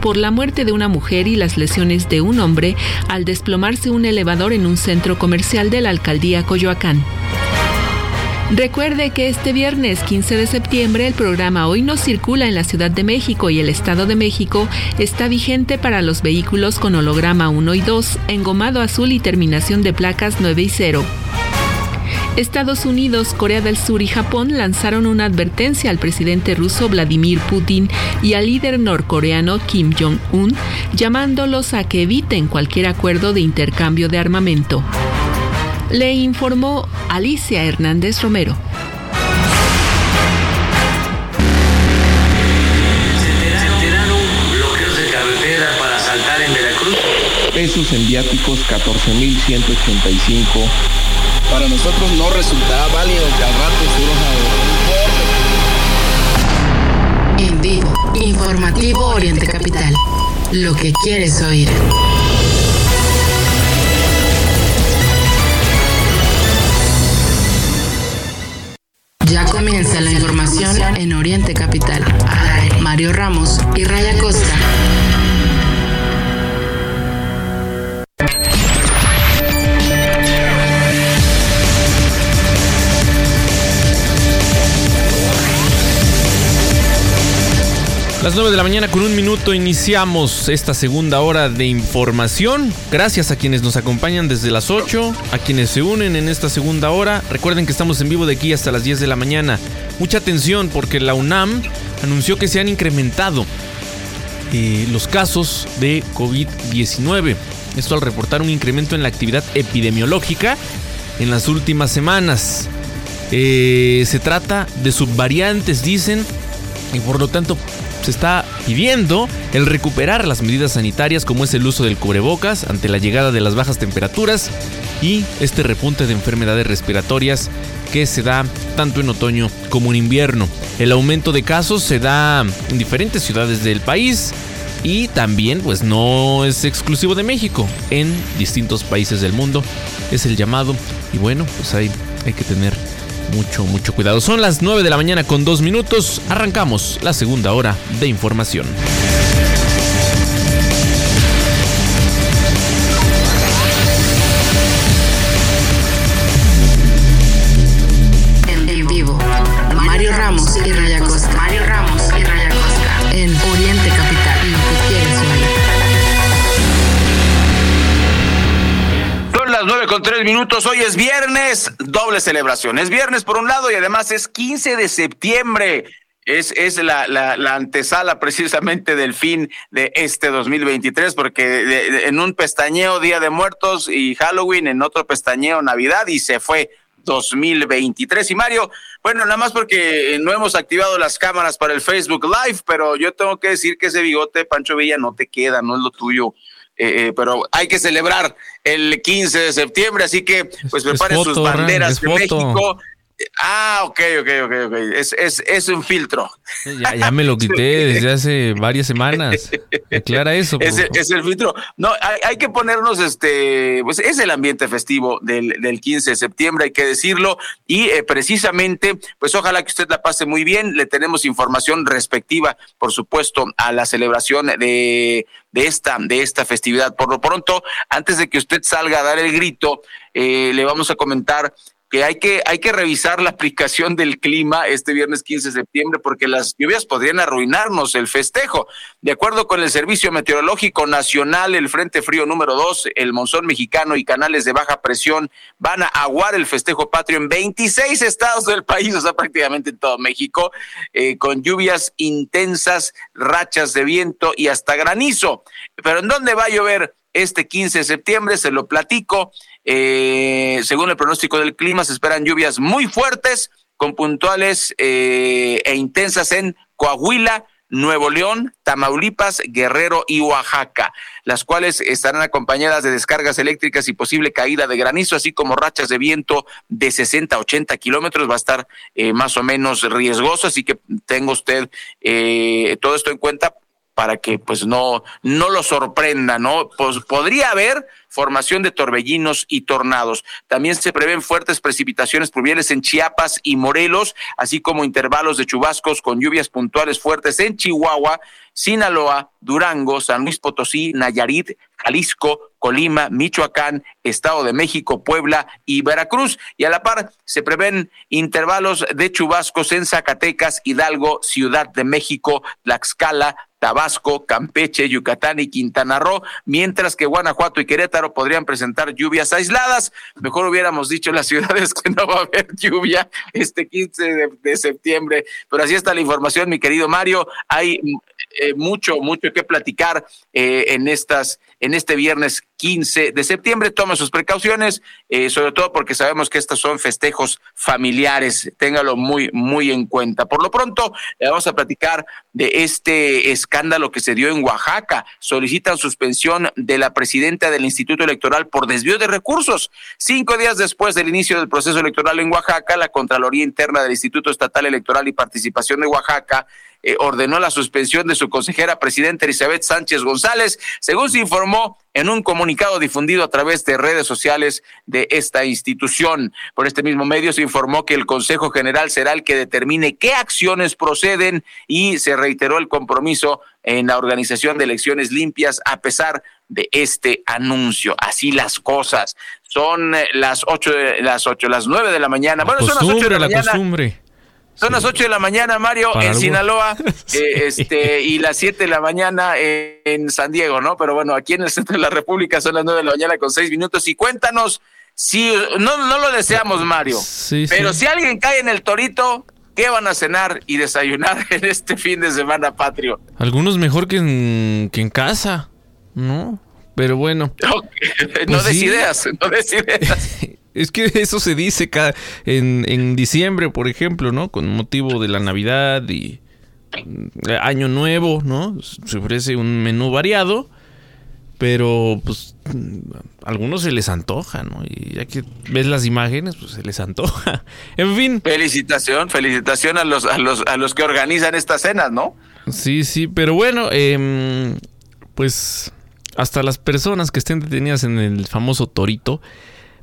Por la muerte de una mujer y las lesiones de un hombre al desplomarse un elevador en un centro comercial de la alcaldía Coyoacán. Recuerde que este viernes 15 de septiembre el programa Hoy no circula en la Ciudad de México y el Estado de México está vigente para los vehículos con holograma 1 y 2, engomado azul y terminación de placas 9 y 0. Estados Unidos, Corea del Sur y Japón lanzaron una advertencia al presidente ruso Vladimir Putin y al líder norcoreano Kim Jong-un, llamándolos a que eviten cualquier acuerdo de intercambio de armamento. Le informó Alicia Hernández Romero. pesos en viáticos 14.185 para nosotros no resultaba válido que al rato se En vivo, informativo Oriente Capital. Lo que quieres oír. Ya comienza la información en Oriente Capital. Mario Ramos y Raya Costa. Las 9 de la mañana con un minuto iniciamos esta segunda hora de información. Gracias a quienes nos acompañan desde las 8, a quienes se unen en esta segunda hora. Recuerden que estamos en vivo de aquí hasta las 10 de la mañana. Mucha atención porque la UNAM anunció que se han incrementado eh, los casos de COVID-19. Esto al reportar un incremento en la actividad epidemiológica en las últimas semanas. Eh, se trata de subvariantes, dicen, y por lo tanto se está pidiendo el recuperar las medidas sanitarias como es el uso del cubrebocas ante la llegada de las bajas temperaturas y este repunte de enfermedades respiratorias que se da tanto en otoño como en invierno. El aumento de casos se da en diferentes ciudades del país y también pues no es exclusivo de México, en distintos países del mundo es el llamado y bueno pues hay, hay que tener mucho, mucho cuidado. Son las 9 de la mañana con dos minutos. Arrancamos la segunda hora de información. Minutos. Hoy es viernes, doble celebración. Es viernes por un lado y además es 15 de septiembre. Es, es la, la, la antesala precisamente del fin de este 2023, porque de- en un pestañeo Día de Muertos y Halloween, en otro pestañeo Navidad y se fue 2023. Y Mario, bueno, nada más porque no hemos activado las cámaras para el Facebook Live, pero yo tengo que decir que ese bigote, Pancho Villa, no te queda, no es lo tuyo. Eh, eh, pero hay que celebrar el 15 de septiembre, así que pues Es- es preparen sus foto, banderas de. México. Ah, ok, ok, ok, ok. Es, es, es un filtro. Ya, ya me lo quité desde hace varias semanas. Aclara eso. Es, el- es el filtro. No, hay, hay que ponernos, este, pues es el ambiente festivo del, del 15 de septiembre, hay que decirlo. Y eh, precisamente, pues ojalá que usted la pase muy bien. Le tenemos información respectiva, por supuesto, a la celebración de, de esta, de esta festividad. Por lo pronto, antes de que usted salga a dar el grito, eh, le vamos a comentar que hay que hay que revisar la aplicación del clima este viernes 15 de septiembre porque las lluvias podrían arruinarnos el festejo. De acuerdo con el Servicio Meteorológico Nacional, el Frente Frío número 2, el monzón mexicano y canales de baja presión van a aguar el festejo patrio en 26 estados del país, o sea, prácticamente en todo México, eh, con lluvias intensas, rachas de viento y hasta granizo. Pero ¿en dónde va a llover este 15 de septiembre? Se lo platico. Eh, según el pronóstico del clima, se esperan lluvias muy fuertes con puntuales eh, e intensas en Coahuila, Nuevo León, Tamaulipas, Guerrero y Oaxaca, las cuales estarán acompañadas de descargas eléctricas y posible caída de granizo, así como rachas de viento de 60 a 80 kilómetros. Va a estar eh, más o menos riesgoso, así que tenga usted eh, todo esto en cuenta para que pues no, no lo sorprenda, ¿no? Pues podría haber formación de torbellinos y tornados. También se prevén fuertes precipitaciones pluviales en Chiapas y Morelos, así como intervalos de chubascos con lluvias puntuales fuertes en Chihuahua, Sinaloa, Durango, San Luis Potosí, Nayarit, Jalisco, Colima, Michoacán, Estado de México, Puebla y Veracruz. Y a la par se prevén intervalos de chubascos en Zacatecas, Hidalgo, Ciudad de México, Tlaxcala, Tabasco, Campeche, Yucatán y Quintana Roo, mientras que Guanajuato y Querétaro podrían presentar lluvias aisladas. Mejor hubiéramos dicho las ciudades que no va a haber lluvia este 15 de, septiembre, pero así está la información, mi querido Mario. Hay eh, mucho, mucho que platicar eh, en estas, en este viernes 15 de septiembre. Tome sus precauciones, eh, sobre todo porque sabemos que estos son festejos familiares. Téngalo muy, muy en cuenta. Por lo pronto, le vamos a platicar de este escándalo que se dio en Oaxaca. Solicitan suspensión de la presidenta del Instituto Electoral por desvío de recursos. Cinco días después del inicio del proceso electoral en Oaxaca, la Contraloría Interna del Instituto Estatal Electoral y Participación de Oaxaca eh, ordenó la suspensión de su consejera presidenta Elizabeth Sánchez González, según se informó en un comunicado difundido a través de redes sociales de esta institución. Por este mismo medio se informó que el Consejo General será el que determine qué acciones proceden y se reiteró el compromiso en la organización de elecciones limpias a pesar de este anuncio. Así las cosas. Son eh, las ocho, las ocho, las nueve de la mañana. bueno, son las ocho de la, la Costumbre. Son las 8 de la mañana, Mario, en Sinaloa, eh, este, y las 7 de la mañana en San Diego, ¿no? Pero bueno, aquí en el centro de la República son las 9 de la mañana con 6 minutos. Y cuéntanos, si no, no lo deseamos, Mario, pero si alguien cae en el torito, ¿qué van a cenar y desayunar en este fin de semana patrio? Algunos mejor que en, que en casa, ¿no? Pero bueno. no pues des ideas, no des ideas. Es que eso se dice en, en diciembre, por ejemplo, ¿no? Con motivo de la Navidad y mm, Año Nuevo, ¿no? Se ofrece un menú variado, pero pues mm, a algunos se les antoja, ¿no? Y ya que ves las imágenes, pues se les antoja. En fin. Felicitación, felicitación a los, a los, a los que organizan estas cenas, ¿no? Sí, sí, pero bueno, eh, pues hasta las personas que estén detenidas en el famoso torito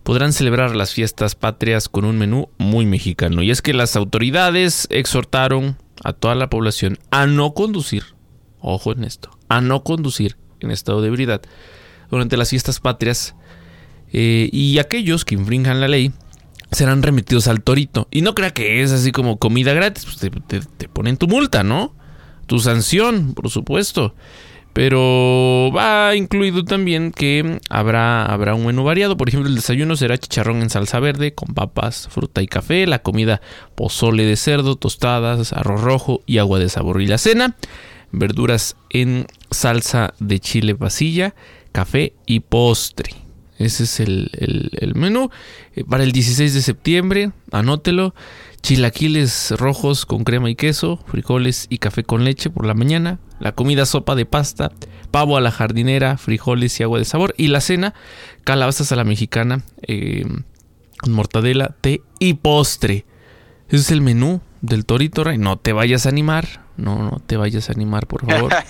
podrán celebrar las fiestas patrias con un menú muy mexicano. Y es que las autoridades exhortaron a toda la población a no conducir, ojo en esto, a no conducir en estado de ebriedad durante las fiestas patrias eh, y aquellos que infrinjan la ley serán remitidos al torito. Y no crea que es así como comida gratis, pues te, te ponen tu multa, ¿no? Tu sanción, por supuesto. Pero va incluido también que habrá, habrá un menú variado. Por ejemplo, el desayuno será chicharrón en salsa verde con papas, fruta y café. La comida pozole de cerdo, tostadas, arroz rojo y agua de sabor. Y la cena, verduras en salsa de chile pasilla, café y postre. Ese es el, el menú. Eh, para el 16 de septiembre, anótelo chilaquiles rojos con crema y queso, frijoles y café con leche por la mañana, la comida sopa de pasta, pavo a la jardinera, frijoles y agua de sabor, y la cena, calabazas a la mexicana, eh, con mortadela, té y postre. Ese es el menú del Torito Rey. No te vayas a animar, no, no te vayas a animar, por favor.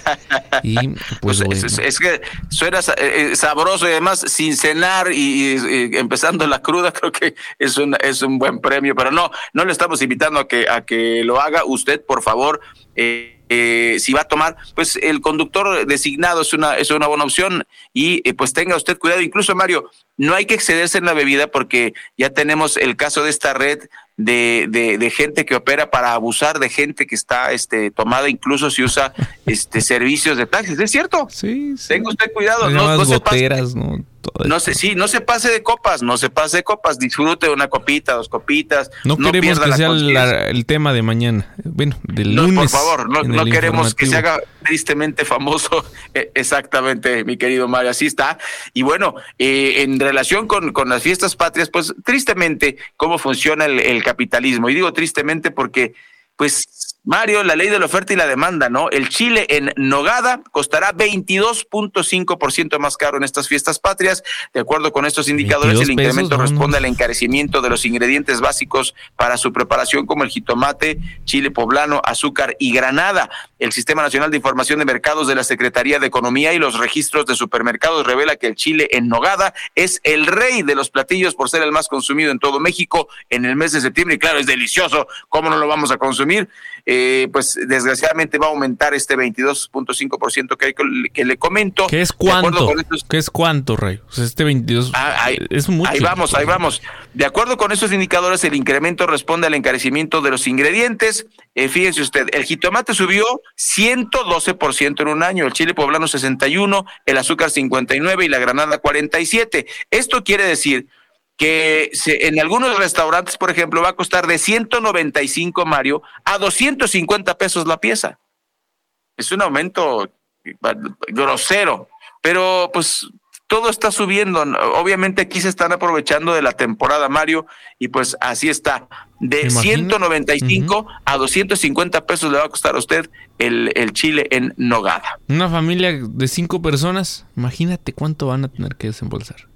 Y pues, pues es, que suena eh, sabroso y además sin cenar y, empezando la cruda, creo que es un, es un buen premio, pero no, no le estamos invitando a que, a que lo haga usted, por favor. Eh, eh, si va a tomar, pues el conductor designado es una, es una buena opción y pues tenga usted cuidado. Incluso, Mario, no hay que excederse en la bebida porque ya tenemos el caso de esta red de, de, de, gente que opera para abusar de gente que está este, tomada, incluso si usa este, servicios de taxis. ¿Es cierto? Sí. Tenga usted cuidado. No, no, se pase, ¿no? No se, sí, no se pase de copas, no se pase de copas, disfrute una copita, dos copitas. No, queremos que sea el tema de mañana, bueno, del lunes. Por favor, no, queremos que se haga tristemente famoso, eh, exactamente, mi querido Mario, así está. Y bueno, eh, en relación con, con las fiestas patrias, pues tristemente, cómo funciona el, el capitalismo. Y digo tristemente porque, pues, Mario, la ley de la oferta y la demanda, ¿no? El chile en nogada costará 22.5% más caro en estas fiestas patrias. De acuerdo con estos indicadores, el incremento responde al encarecimiento de los ingredientes básicos para su preparación, como el jitomate, chile poblano, azúcar y granada. El Sistema Nacional de Información de Mercados de la Secretaría de Economía y los registros de supermercados revela que el chile en nogada es el rey de los platillos por ser el más consumido en todo México en el mes de septiembre. Y claro, es delicioso. ¿Cómo no lo vamos a consumir? Eh, pues desgraciadamente va a aumentar este 22.5% que, que le comento. ¿Qué es cuánto? ¿Qué es cuánto, Rey? este 22 ah, es mucho. Ahí vamos, ahí vamos. De acuerdo con estos indicadores, el incremento responde al encarecimiento de los ingredientes. Eh, fíjense usted, el jitomate subió 112% en un año, el chile poblano 61, el azúcar 59 y la granada 47. Esto quiere decir que en algunos restaurantes, por ejemplo, va a costar de 195, Mario, a 250 pesos la pieza. Es un aumento grosero, pero pues todo está subiendo. Obviamente aquí se están aprovechando de la temporada, Mario, y pues así está. De 195 a 250 pesos le va a costar a usted el, el, chile en nogada. Una familia de cinco personas, imagínate cuánto van a tener que desembolsar.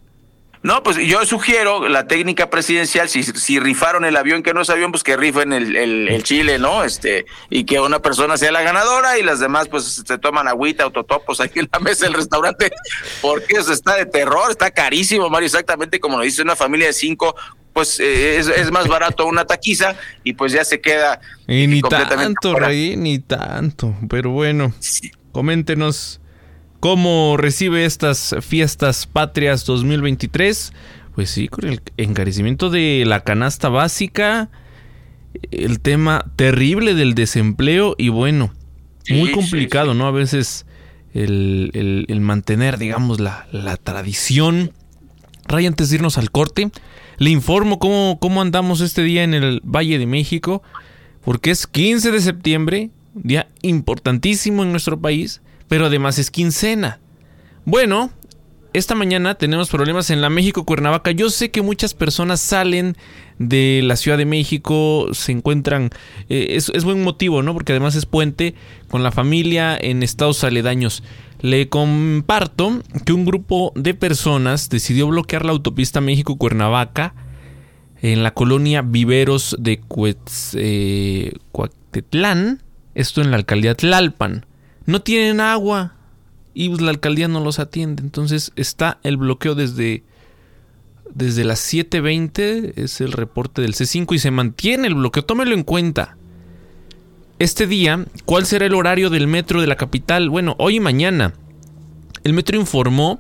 No, pues yo sugiero la técnica presidencial, si, si rifaron el avión que no es avión, pues que rifen el, el, Chile, ¿no? Este, y que una persona sea la ganadora y las demás pues se toman agüita, autotopos aquí en la mesa del restaurante, porque eso está de terror, está carísimo, Mario, exactamente como lo dice una familia de cinco, pues eh, es, más barato una taquiza y pues ya se queda. Y ni tanto, Rey, ni tanto, pero bueno, coméntenos ¿Cómo recibe estas fiestas patrias 2023? Pues sí, con el encarecimiento de la canasta básica, el tema terrible del desempleo y bueno, muy complicado, ¿no? A veces el, mantener, digamos, la, tradición. Ray, antes de irnos al corte, le informo cómo, cómo andamos este día en el Valle de México, porque es 15 de septiembre, día importantísimo en nuestro país pero además es quincena. Bueno, esta mañana tenemos problemas en la México Cuernavaca. Yo sé que muchas personas salen de la Ciudad de México, se encuentran, eh, es, buen motivo, ¿no? Porque además es puente con la familia en estados aledaños. Le comparto que un grupo de personas decidió bloquear la autopista México-Cuernavaca en la colonia Viveros de eh, Cuatetlán, esto en la alcaldía Tlalpan no tienen agua y pues, la alcaldía no los atiende. Entonces está el bloqueo desde, desde las 7.20, es el reporte del C5 y se mantiene el bloqueo. Tómelo en cuenta. Este día, ¿cuál será el horario del metro de la capital? Bueno, hoy y mañana. El metro informó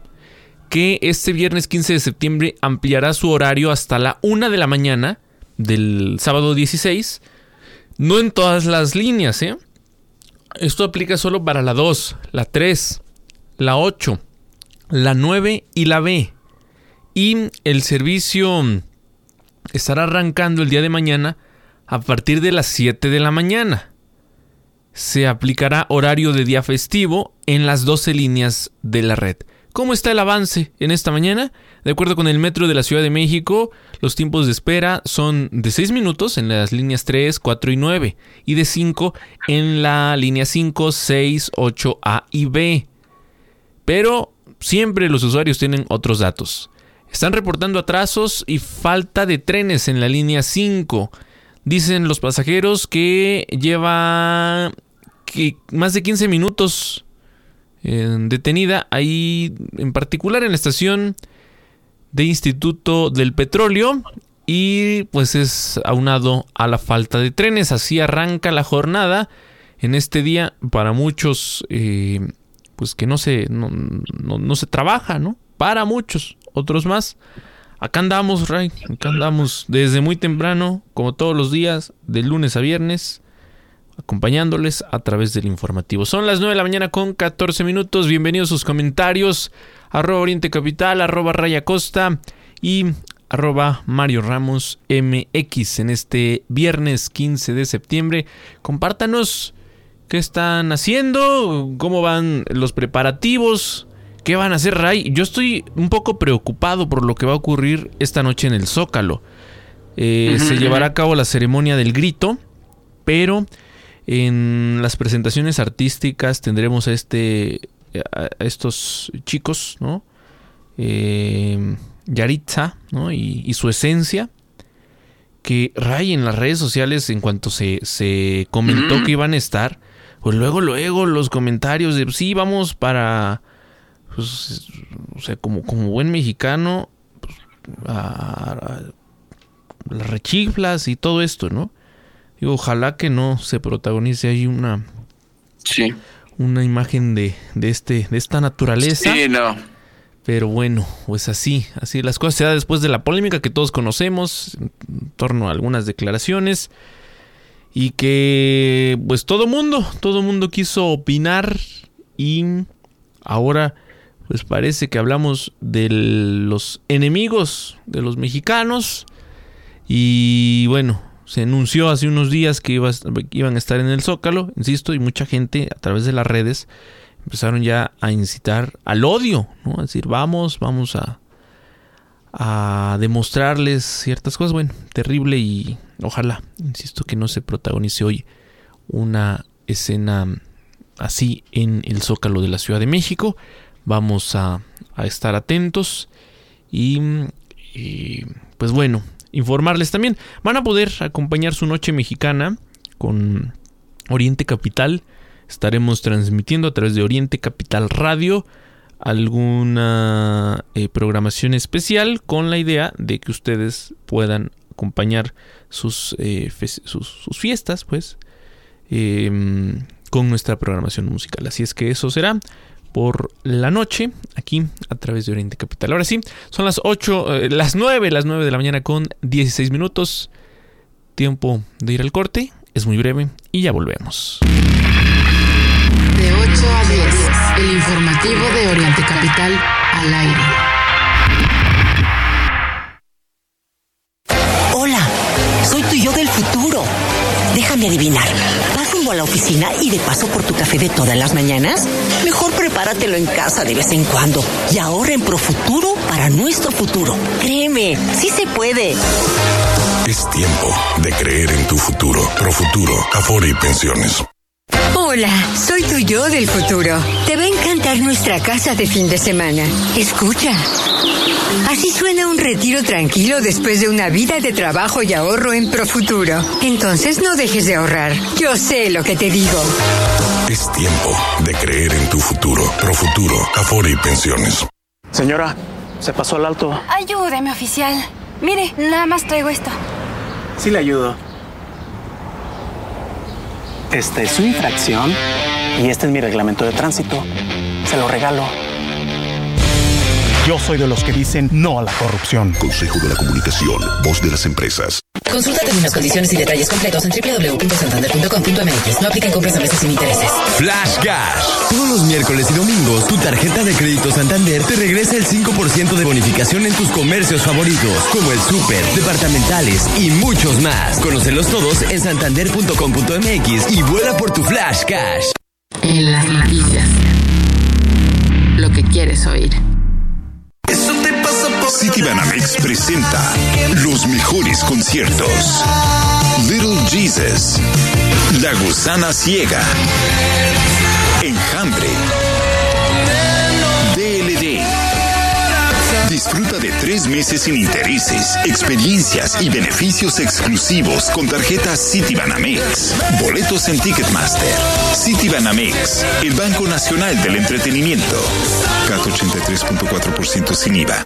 que este viernes 15 de septiembre ampliará su horario hasta la 1 de la mañana del sábado 16. No en todas las líneas, ¿eh? Esto aplica solo para la 2, la 3, la 8, la 9 y la B. Y el servicio estará arrancando el día de mañana a partir de las 7 de la mañana. Se aplicará horario de día festivo en las 12 líneas de la red. ¿Cómo está el avance en esta mañana? De acuerdo con el Metro de la Ciudad de México, los tiempos de espera son de 6 minutos en las líneas 3, 4 y 9 y de 5 en la línea 5, 6, 8, A y B. Pero siempre los usuarios tienen otros datos. Están reportando atrasos y falta de trenes en la línea 5. Dicen los pasajeros que lleva más de 15 minutos detenida ahí en particular en la estación de Instituto del Petróleo y pues es aunado a la falta de trenes. Así arranca la jornada en este día para muchos eh, pues que no se, no, no, se trabaja, ¿no? Para muchos, otros más. Acá andamos, Ray, acá andamos desde muy temprano, como todos los días, de lunes a viernes acompañándoles a través del informativo. Son las 9 de la mañana con 14 minutos. Bienvenidos a sus comentarios. Arroba Oriente Capital, arroba Raya Costa y arroba Mario Ramos MX en este viernes 15 de septiembre. Compártanos qué están haciendo, cómo van los preparativos, qué van a hacer Ray. Yo estoy un poco preocupado por lo que va a ocurrir esta noche en el Zócalo. Eh, se llevará a cabo la ceremonia del grito, pero En las presentaciones artísticas tendremos a este a estos chicos, ¿no? Eh, Yaritza, ¿no? Y, su esencia. Que Ray en las redes sociales, en cuanto se, se comentó que iban a estar, pues luego, luego los comentarios de sí, vamos para. Pues, o sea, como, como buen mexicano, pues, a, las rechiflas y todo esto, ¿no? Digo, ojalá que no se protagonice ahí una. Sí. Una imagen de, de, este, de esta naturaleza. Sí, no. Pero bueno, pues así, así las cosas se dan después de la polémica que todos conocemos en torno a algunas declaraciones y que pues todo mundo, todo mundo quiso opinar y ahora pues parece que hablamos de los enemigos de los mexicanos y bueno, se anunció hace unos días que iban a estar en el Zócalo, insisto, y mucha gente a través de las redes empezaron ya a incitar al odio, ¿no? A decir, vamos, vamos a, a demostrarles ciertas cosas. Bueno, terrible y ojalá, insisto, que no se protagonice hoy una escena así en el Zócalo de la Ciudad de México. Vamos a, a estar atentos y, y, pues bueno, informarles también. Van a poder acompañar su noche mexicana con Oriente Capital. Estaremos transmitiendo a través de Oriente Capital Radio alguna eh, programación especial con la idea de que ustedes puedan acompañar sus, eh, sus, fiestas pues em, con nuestra programación musical. Así es que eso será por la noche aquí a través de Oriente Capital ahora sí son las 8 eh, las 9 las 9 de la mañana con 16 minutos tiempo de ir al corte es muy breve y ya volvemos de 8 a 10, el informativo de Oriente Capital al aire. Hola, soy tu yo del futuro. Déjame adivinar. ¿Vas rumbo a la oficina y de paso por tu café de todas las mañanas? Mejor prepáratelo en casa de vez en cuando y ahorra en Profuturo para nuestro futuro. Créeme, sí se puede. Es tiempo de creer en tu futuro. Profuturo, Afore y Pensiones. Hola, soy tu yo del futuro. Te va a encantar nuestra casa de fin de semana. Escucha. Así suena un retiro tranquilo después de una vida de trabajo y ahorro en Profuturo. Entonces no dejes de ahorrar. Yo sé lo que te digo. Es tiempo de creer en tu futuro. Profuturo, Afore y Pensiones. Señora, se pasó al alto. Ayúdeme, oficial. Mire, nada más traigo esto. Sí le ayudo. Esta es su infracción y este es mi reglamento de tránsito. Se lo regalo. Yo soy de los que dicen no a la corrupción. Consejo de la Comunicación, voz de las empresas. Consulta términos, condiciones y detalles completos en www.santander.com.mx. No apliquen compras a meses sin intereses. Flash Cash. Todos los miércoles y domingos, tu tarjeta de crédito Santander te regresa el 5% de bonificación en tus comercios favoritos, como el súper, departamentales y muchos más. Conocelos todos en santander.com.mx y vuela por tu Flash Cash. En las noticias. Lo que quieres oír. Citibanamex presenta los mejores conciertos. Little Jesus, La Gusana Ciega, Enjambre, DLD. Disfruta de tres meses sin intereses, experiencias y beneficios exclusivos con tarjetas Citibanamex. Boletos en Ticketmaster. Citibanamex, el Banco Nacional del Entretenimiento. CAT 83.4% sin IVA.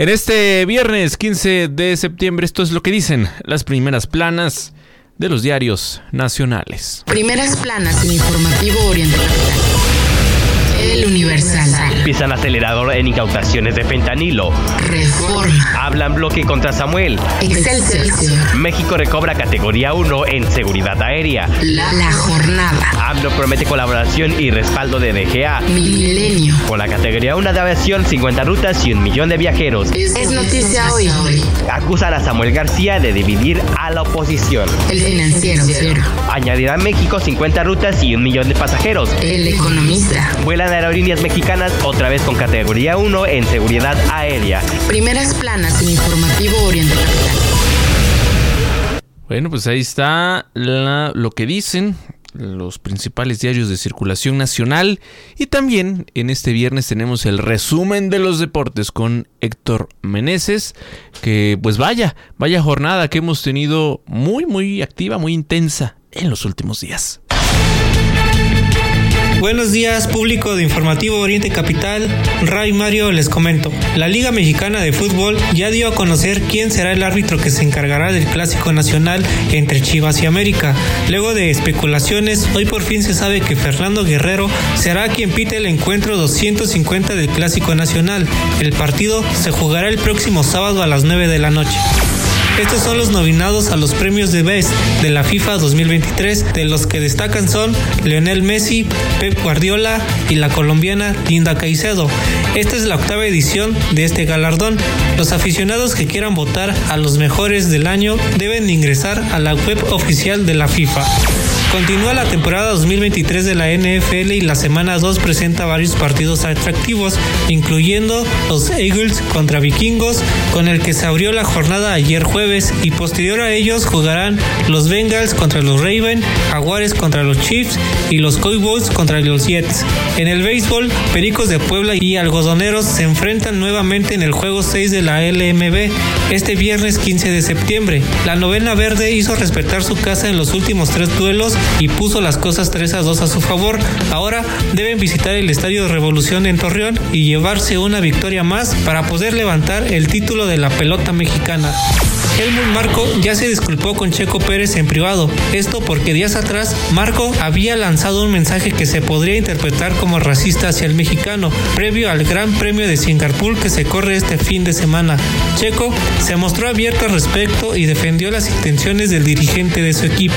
En este viernes 15 de septiembre, esto es lo que dicen las primeras planas de los diarios nacionales. Primeras planas en informativo Oriente Capital. El Universal. Pisan acelerador en incautaciones de fentanilo. Reforma. Hablan bloque contra Samuel. Excelsior. México recobra categoría 1 en seguridad aérea. La, la jornada. AMLO promete colaboración y respaldo de DGA. Milenio. Con la categoría 1 de aviación, 50 rutas y un millón de viajeros. Es, noticia hoy. Acusan a Samuel García de dividir a la oposición. El financiero. Añadirá a México 50 rutas y un millón de pasajeros. El economista. Vuelan aerolíneas mexicanas otra vez con categoría 1 en seguridad aérea. Primeras planas en informativo Oriente Capital. Bueno, pues ahí está la- lo que dicen los principales diarios de circulación nacional y también en este viernes tenemos el resumen de los deportes con Héctor Meneses que pues vaya, vaya jornada que hemos tenido muy muy activa, muy intensa en los últimos días. Buenos días, público de Informativo Oriente Capital. Ray Mario les comento. La Liga Mexicana de Fútbol ya dio a conocer quién será el árbitro que se encargará del Clásico Nacional entre Chivas y América. Luego de especulaciones, hoy por fin se sabe que Fernando Guerrero será quien pite el encuentro 250 del Clásico Nacional. El partido se jugará el próximo sábado a las 9 de la noche. Estos son los nominados a los premios de Best de la FIFA 2023, de los que destacan son Lionel Messi, Pep Guardiola y la colombiana Linda Caicedo. Esta es la octava edición de este galardón. Los aficionados que quieran votar a los mejores del año deben ingresar a la web oficial de la FIFA. Continúa la temporada 2023 de la NFL y la semana 2 presenta varios partidos atractivos, incluyendo los Eagles contra Vikingos, con el que se abrió la jornada ayer jueves, y posterior a ellos jugarán los Bengals contra los Ravens, Jaguares contra los Chiefs y los Cowboys contra los Jets. En el béisbol, Pericos de Puebla y Algodoneros se enfrentan nuevamente en el juego 6 de la LMB este viernes 15 de septiembre. La novena verde hizo respetar su casa en los últimos tres duelos y puso las cosas 3 a 2 a su favor. Ahora deben visitar el Estadio Revolución en Torreón y llevarse una victoria más para poder levantar el título de la pelota mexicana. Helmut Marco ya se disculpó con Checo Pérez en privado. Esto porque días atrás Marco había lanzado un mensaje que se podría interpretar como racista hacia el mexicano, previo al Gran Premio de Singapur que se corre este fin de semana. Checo se mostró abierto al respecto y defendió las intenciones del dirigente de su equipo.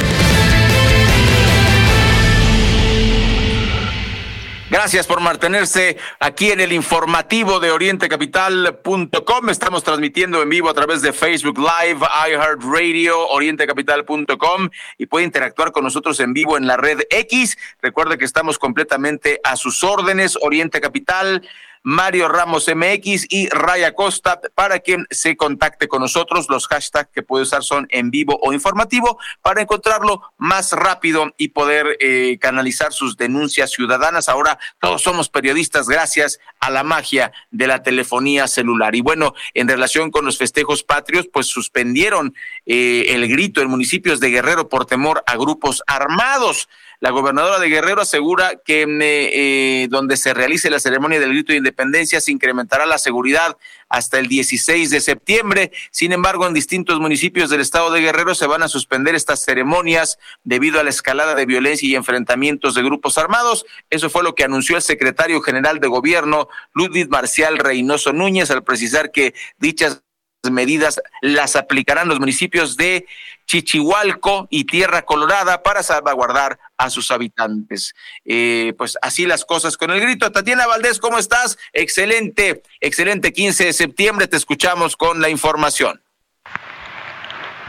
Gracias por mantenerse aquí en el informativo de orientecapital.com. Estamos transmitiendo en vivo a través de Facebook Live, iHeartRadio, orientecapital.com y puede interactuar con nosotros en vivo en la red X. Recuerde que estamos completamente a sus órdenes, Oriente Capital. Mario Ramos MX y Raya Costa para quien se contacte con nosotros. Los hashtags que puede usar son en vivo o informativo para encontrarlo más rápido y poder eh, canalizar sus denuncias ciudadanas. Ahora todos somos periodistas gracias a la magia de la telefonía celular. Y bueno, en relación con los festejos patrios, pues suspendieron eh, el grito en municipios de Guerrero por temor a grupos armados. La gobernadora de Guerrero asegura que eh, donde se realice la ceremonia del grito de independencia se incrementará la seguridad hasta el 16 de septiembre. Sin embargo, en distintos municipios del estado de Guerrero se van a suspender estas ceremonias debido a la escalada de violencia y enfrentamientos de grupos armados. Eso fue lo que anunció el secretario general de gobierno, Ludwig Marcial Reynoso Núñez, al precisar que dichas medidas las aplicarán los municipios de Chichihualco y Tierra Colorada para salvaguardar a sus habitantes. Eh, pues así las cosas con el grito. Tatiana Valdés, ¿cómo estás? Excelente, excelente 15 de septiembre. Te escuchamos con la información.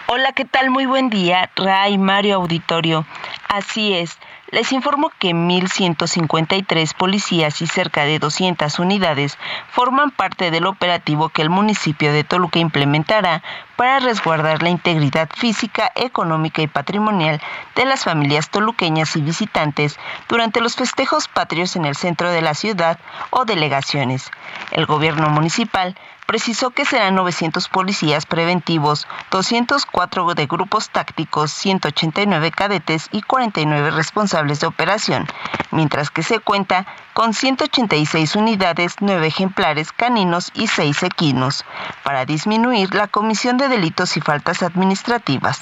Hola, ¿qué tal? Muy buen día, Ray Mario Auditorio. Así es. Les informo que 1.153 policías y cerca de 200 unidades forman parte del operativo que el municipio de Toluca implementará para resguardar la integridad física, económica y patrimonial de las familias toluqueñas y visitantes durante los festejos patrios en el centro de la ciudad o delegaciones. El gobierno municipal precisó que serán 900 policías preventivos, 204 de grupos tácticos, 189 cadetes y 49 responsables de operación, mientras que se cuenta con 186 unidades, 9 ejemplares caninos y 6 equinos. Para disminuir, la Comisión de de delitos y faltas administrativas.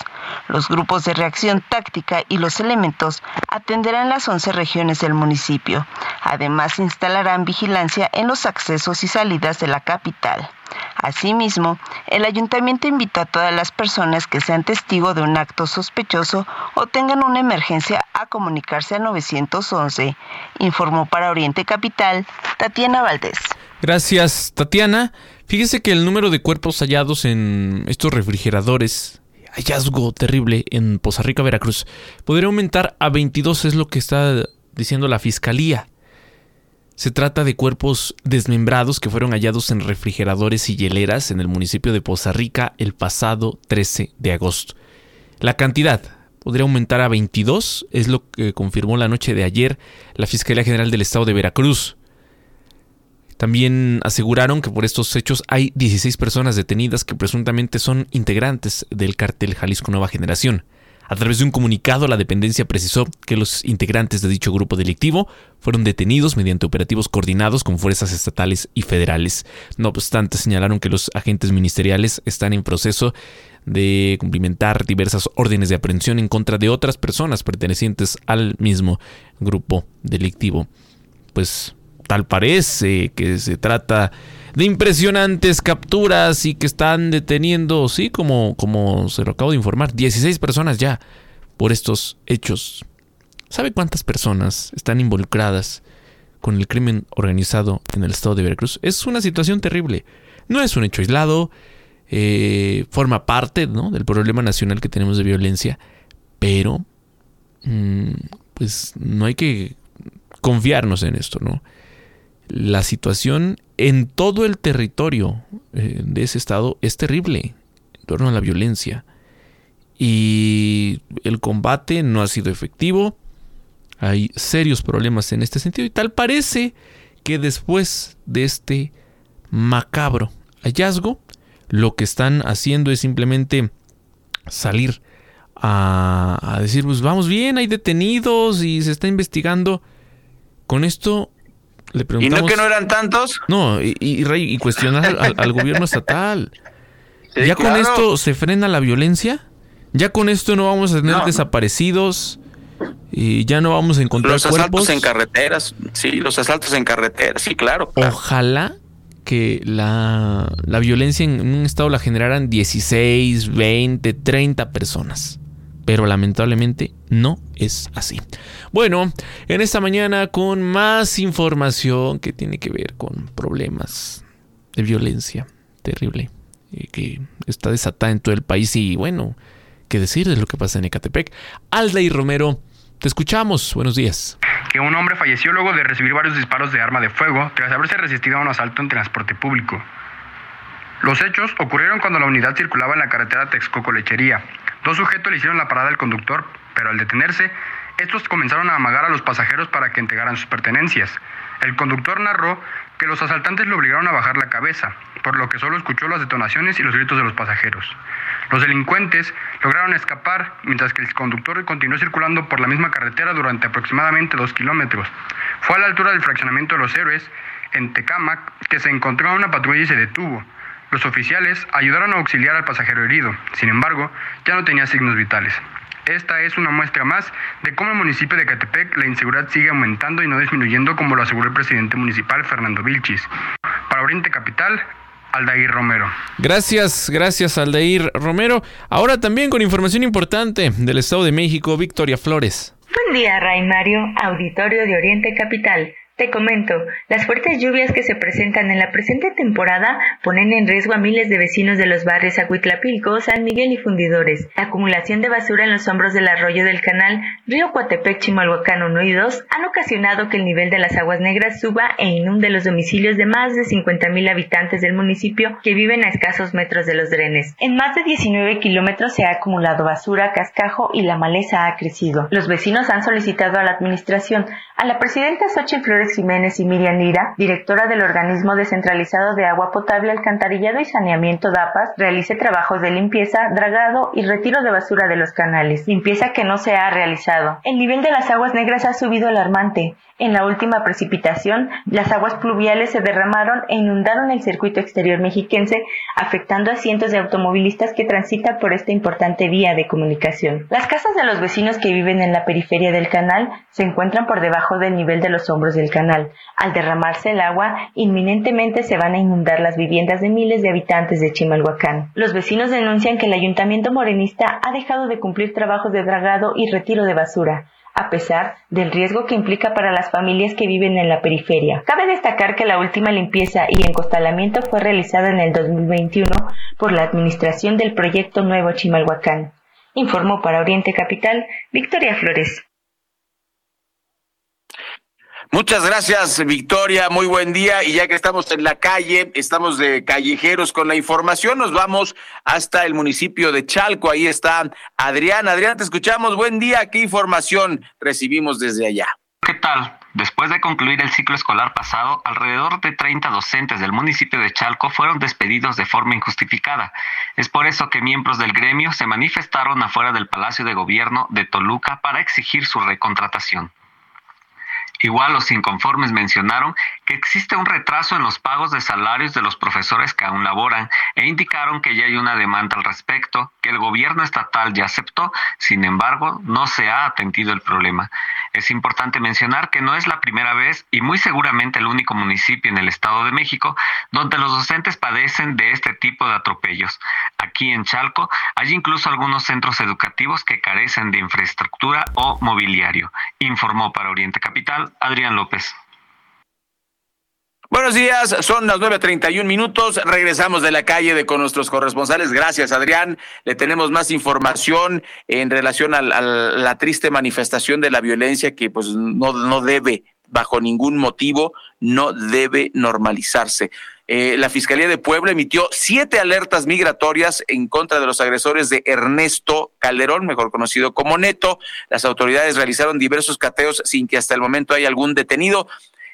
Los grupos de reacción táctica y los elementos atenderán las 11 regiones del municipio. Además, instalarán vigilancia en los accesos y salidas de la capital. Asimismo, el ayuntamiento invita a todas las personas que sean testigo de un acto sospechoso o tengan una emergencia a comunicarse al 911, informó para Oriente Capital Tatiana Valdés. Gracias, Tatiana. Fíjese que el número de cuerpos hallados en estos refrigeradores, hallazgo terrible en Poza Rica, Veracruz, podría aumentar a 22, es lo que está diciendo la fiscalía. Se trata de cuerpos desmembrados que fueron hallados en refrigeradores y hieleras en el municipio de Poza Rica el pasado 13 de agosto. La cantidad podría aumentar a 22, es lo que confirmó la noche de ayer la Fiscalía General del Estado de Veracruz. También aseguraron que por estos hechos hay 16 personas detenidas que presuntamente son integrantes del cártel Jalisco Nueva Generación. A través de un comunicado, la dependencia precisó que los integrantes de dicho grupo delictivo fueron detenidos mediante operativos coordinados con fuerzas estatales y federales. No obstante, señalaron que los agentes ministeriales están en proceso de cumplimentar diversas órdenes de aprehensión en contra de otras personas pertenecientes al mismo grupo delictivo. Pues tal parece que se trata de impresionantes capturas y que están deteniendo, sí, como, como se lo acabo de informar, 16 personas ya por estos hechos. ¿Sabe cuántas personas están involucradas con el crimen organizado en el estado de Veracruz? Es una situación terrible. No es un hecho aislado, eh, forma parte del problema nacional que tenemos de violencia, pero mm, pues no hay que confiarnos en esto, ¿no? La situación en todo el territorio eh, de ese estado es terrible en torno a la violencia. Y el combate no ha sido efectivo. Hay serios problemas en este sentido. Y tal parece que después de este macabro hallazgo, lo que están haciendo es simplemente salir a, a decir, pues vamos bien, hay detenidos y se está investigando. Con esto ¿Y no que no eran tantos? No, y, y, cuestionar al, gobierno estatal. ¿Ya con esto se frena la violencia? ¿Ya con esto no vamos a tener desaparecidos? ¿Y ya no vamos a encontrar los asaltos en carreteras? Sí, los asaltos en carreteras, sí, claro. Ojalá que la, la violencia en un estado la generaran 16, 20, 30 personas pero lamentablemente no es así. Bueno, en esta mañana con más información que tiene que ver con problemas de violencia terrible eh, que está desatada en todo el país y bueno, qué decir de lo que pasa en Ecatepec. Alda y Romero, te escuchamos. Buenos días. Que un hombre falleció luego de recibir varios disparos de arma de fuego tras haberse resistido a un asalto en transporte público. Los hechos ocurrieron cuando la unidad circulaba en la carretera Texcoco-Lechería. Dos sujetos le hicieron la parada al conductor, pero al detenerse, estos comenzaron a amagar a los pasajeros para que entregaran sus pertenencias. El conductor narró que los asaltantes le obligaron a bajar la cabeza, por lo que solo escuchó las detonaciones y los gritos de los pasajeros. Los delincuentes lograron escapar, mientras que el conductor continuó circulando por la misma carretera durante aproximadamente dos kilómetros. Fue a la altura del fraccionamiento de los héroes, en Tecámac, que se encontró una patrulla y se detuvo. Los oficiales ayudaron a auxiliar al pasajero herido, sin embargo, ya no tenía signos vitales. Esta es una muestra más de cómo el municipio de Catepec la inseguridad sigue aumentando y no disminuyendo como lo aseguró el presidente municipal Fernando Vilchis. Para Oriente Capital, Aldair Romero. Gracias, gracias Aldair Romero. Ahora también con información importante del Estado de México, Victoria Flores. Buen día, Ray Mario, auditorio de Oriente Capital. Te comento, las fuertes lluvias que se presentan en la presente temporada ponen en riesgo a miles de vecinos de los barrios Acuitlapilco, San Miguel y Fundidores. La acumulación de basura en los hombros del arroyo del canal Río Coatepec, Chimalhuacán 1 y 2 han ocasionado que el nivel de las aguas negras suba e inunde los domicilios de más de 50.000 habitantes del municipio que viven a escasos metros de los drenes. En más de 19 kilómetros se ha acumulado basura, cascajo y la maleza ha crecido. Los vecinos han solicitado a la administración, a la presidenta Xochitl Flores Jiménez y Miriam Lira, directora del organismo descentralizado de agua potable, alcantarillado y saneamiento DAPAS, realice trabajos de limpieza, dragado y retiro de basura de los canales, limpieza que no se ha realizado. El nivel de las aguas negras ha subido alarmante. En la última precipitación, las aguas pluviales se derramaron e inundaron el circuito exterior mexiquense, afectando a cientos de automovilistas que transitan por esta importante vía de comunicación. Las casas de los vecinos que viven en la periferia del canal se encuentran por debajo del nivel de los hombros del canal. Al derramarse el agua, inminentemente se van a inundar las viviendas de miles de habitantes de Chimalhuacán. Los vecinos denuncian que el ayuntamiento morenista ha dejado de cumplir trabajos de dragado y retiro de basura a pesar del riesgo que implica para las familias que viven en la periferia. Cabe destacar que la última limpieza y encostalamiento fue realizada en el 2021 por la administración del proyecto Nuevo Chimalhuacán. Informó para Oriente Capital Victoria Flores. Muchas gracias, Victoria. Muy buen día. Y ya que estamos en la calle, estamos de callejeros con la información, nos vamos hasta el municipio de Chalco. Ahí está Adrián. Adrián, te escuchamos. Buen día. ¿Qué información recibimos desde allá? ¿Qué tal? Después de concluir el ciclo escolar pasado, alrededor de 30 docentes del municipio de Chalco fueron despedidos de forma injustificada. Es por eso que miembros del gremio se manifestaron afuera del Palacio de Gobierno de Toluca para exigir su recontratación. Igual los inconformes mencionaron que existe un retraso en los pagos de salarios de los profesores que aún laboran e indicaron que ya hay una demanda al respecto, que el gobierno estatal ya aceptó, sin embargo, no se ha atendido el problema. Es importante mencionar que no es la primera vez y muy seguramente el único municipio en el Estado de México donde los docentes padecen de este tipo de atropellos. Aquí en Chalco hay incluso algunos centros educativos que carecen de infraestructura o mobiliario, informó para Oriente Capital Adrián López. Buenos días, son las 9.31 minutos. Regresamos de la calle con nuestros corresponsales. Gracias, Adrián. Le tenemos más información en relación a, la triste manifestación de la violencia que pues no, no debe, bajo ningún motivo, no debe normalizarse. Eh, la Fiscalía de Puebla emitió siete alertas migratorias en contra de los agresores de Ernesto Calderón, mejor conocido como Neto. Las autoridades realizaron diversos cateos sin que hasta el momento haya algún detenido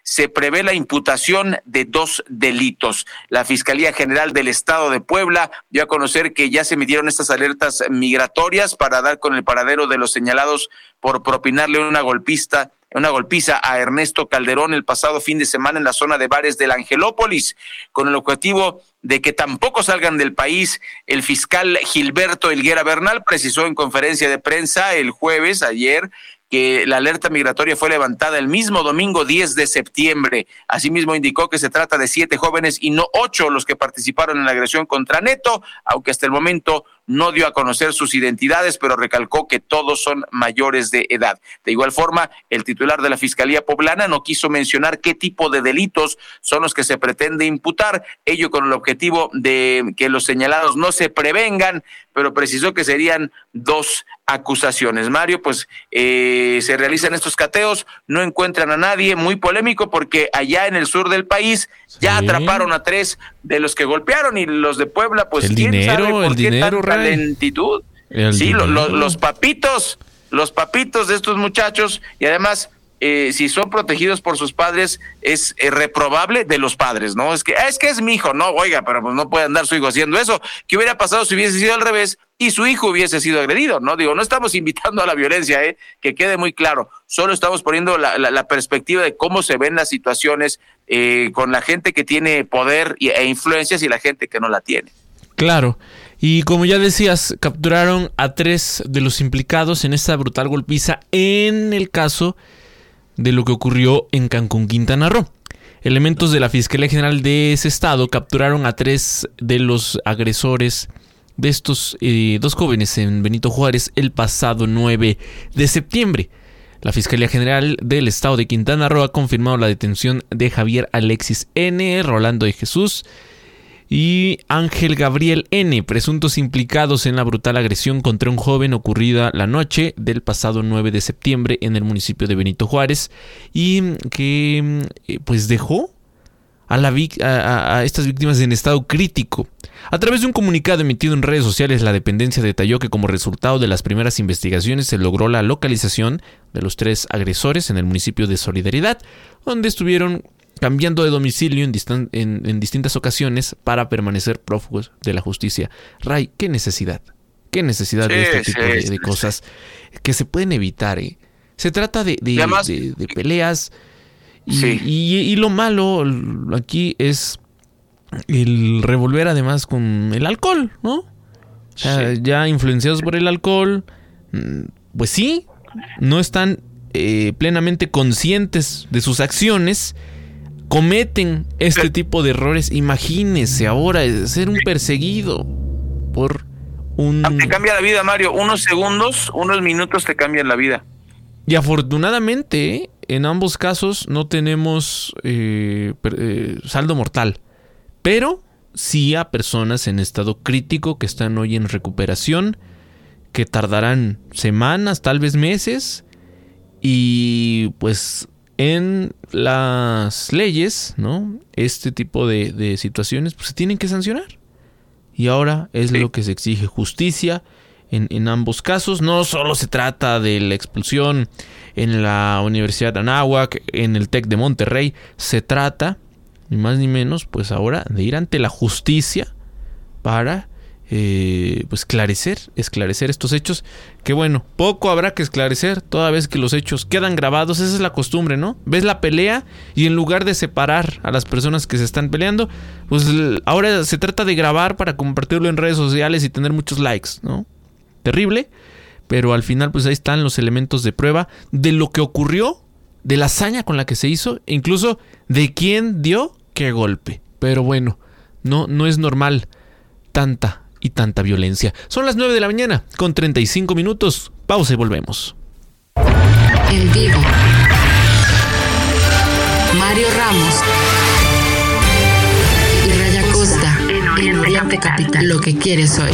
se prevé la imputación de dos delitos. La Fiscalía General del Estado de Puebla dio a conocer que ya se emitieron estas alertas migratorias para dar con el paradero de los señalados por propinarle una golpista una golpiza a Ernesto Calderón el pasado fin de semana en la zona de bares del Angelópolis, con el objetivo de que tampoco salgan del país. El fiscal Gilberto Elguera Bernal precisó en conferencia de prensa el jueves, ayer, que la alerta migratoria fue levantada el mismo domingo 10 de septiembre. Asimismo, indicó que se trata de siete jóvenes y no ocho los que participaron en la agresión contra Neto, aunque hasta el momento no dio a conocer sus identidades, pero recalcó que todos son mayores de edad. De igual forma, el titular de la Fiscalía Poblana no quiso mencionar qué tipo de delitos son los que se pretende imputar, ello con el objetivo de que los señalados no se prevengan, pero precisó que serían dos acusaciones. Mario, pues eh, se realizan estos cateos, no encuentran a nadie, muy polémico porque allá en el sur del país ya atraparon a tres de los que golpearon y los de Puebla, pues el quién dinero, sabe por el qué dinero, tanta. Lentitud. El sí, lo- lo- dinero. los papitos, los papitos de estos muchachos y además eh, si son protegidos por sus padres es eh, reprobable de los padres, ¿no? Es que "Ah, es que es mi hijo, no, oiga, pero pues no puede andar su hijo haciendo eso. ¿Qué hubiera pasado si hubiese sido al revés y su hijo hubiese sido agredido? No digo, no estamos invitando a la violencia, ¿eh? que quede muy claro. Solo estamos poniendo la, la- la perspectiva de cómo se ven las situaciones eh, con la gente que tiene poder e influencias y la gente que no la tiene. Claro. Y como ya decías, capturaron a tres de los implicados en esta brutal golpiza en el caso de lo que ocurrió en Cancún, Quintana Roo. Elementos de la Fiscalía General de ese estado capturaron a tres de los agresores de estos eh, dos jóvenes en Benito Juárez el pasado 9 de septiembre. La Fiscalía General del Estado de Quintana Roo ha confirmado la detención de Javier Alexis N., Rolando de Jesús y Ángel Gabriel N., presuntos implicados en la brutal agresión contra un joven ocurrida la noche del pasado 9 de septiembre en el municipio de Benito Juárez y que eh, pues dejó a, la, a, a estas víctimas en estado crítico. A través de un comunicado emitido en redes sociales, la dependencia detalló que como resultado de las primeras investigaciones se logró la localización de los tres agresores en el municipio de Solidaridad, donde estuvieron cambiando de domicilio en, distintas ocasiones para permanecer prófugos de la justicia. Ray, qué necesidad, qué necesidad de este tipo de, cosas que se pueden evitar. ¿eh? Se trata de, peleas y, lo malo aquí es el revolver además con el alcohol, ¿no? O sea, ya influenciados por el alcohol, mm, pues sí, no están eh, plenamente conscientes de sus acciones, cometen este tipo de errores. Imagínese ahora ser un perseguido por un... Te cambia la vida, Mario. Unos segundos, unos minutos te cambian la vida. Y afortunadamente, en ambos casos no tenemos eh, eh, saldo mortal. Pero sí a personas en estado crítico que están hoy en recuperación, que tardarán semanas, tal vez meses, y pues en las leyes, ¿no? Este tipo de, situaciones pues, se tienen que sancionar. Y ahora es lo que se exige justicia en, en, ambos casos. No solo se trata de la expulsión en la Universidad de Anáhuac, en el TEC de Monterrey, se trata ni más ni menos, pues ahora de ir ante la justicia para eh, pues esclarecer, esclarecer estos hechos. Que bueno, poco habrá que esclarecer toda vez que los hechos quedan grabados. Esa es la costumbre, ¿no? Ves la pelea y en lugar de separar a las personas que se están peleando, pues ahora se trata de grabar para compartirlo en redes sociales y tener muchos likes, ¿no? Terrible, pero al final pues ahí están los elementos de prueba de lo que ocurrió, de la hazaña con la que se hizo, e incluso de quién dio qué golpe. Pero bueno, no, no es normal tanta y tanta violencia. Son las 9 de la mañana, con 35 minutos. Pausa y volvemos. En vivo. Mario Ramos. Y Raya Costa. En Oriente, Capital. Lo que quieres hoy.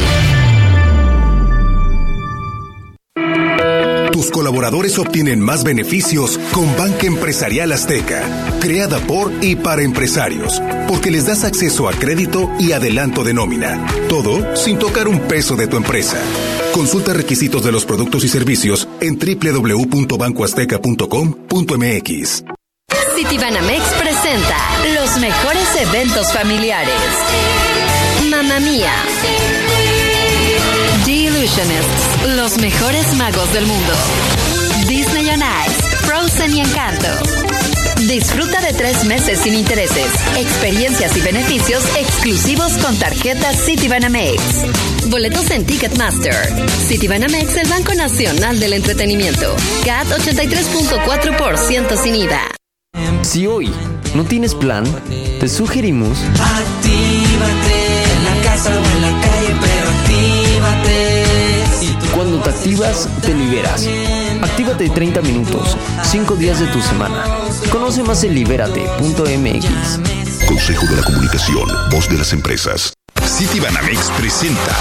Tus colaboradores obtienen más beneficios con Banca Empresarial Azteca, creada por y para empresarios, porque les das acceso a crédito y adelanto de nómina. Todo sin tocar un peso de tu empresa. Consulta requisitos de los productos y servicios en www.bancoazteca.com.mx. Citibanamex presenta los mejores eventos familiares. Mamma mía los mejores magos del mundo. Disney on Ice, Frozen y Encanto. Disfruta de tres meses sin intereses, experiencias y beneficios exclusivos con tarjetas Citibanamex. Boletos en Ticketmaster. Citibanamex, el Banco Nacional del Entretenimiento. CAT 83.4% sin IVA. Si hoy no tienes plan, te sugerimos... Actívate en la casa o en la calle, activas, te liberas. Actívate 30 minutos, 5 días de tu semana. Conoce más en libérate.mx. Consejo de la Comunicación, voz de las empresas. City Banamex presenta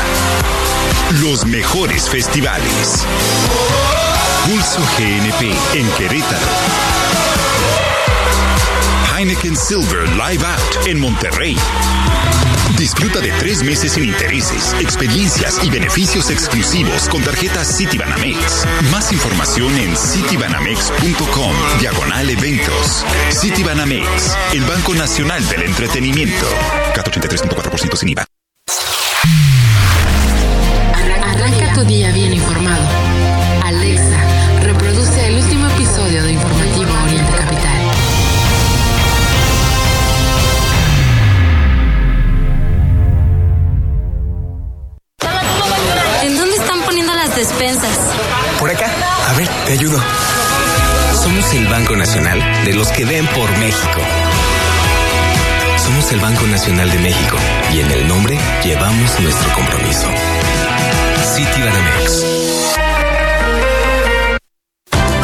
los mejores festivales. Pulso GNP en Querétaro. Heineken Silver Live Out en Monterrey. Disfruta de tres meses sin intereses, experiencias y beneficios exclusivos con tarjetas Citibanamex. Más información en citibanamex.com, diagonal eventos. Citibanamex, el Banco Nacional del Entretenimiento. CAT 83.4% sin IVA. Ayudo. Somos el Banco Nacional de los que ven por México. Somos el Banco Nacional de México y en el nombre llevamos nuestro compromiso. Citibanamex.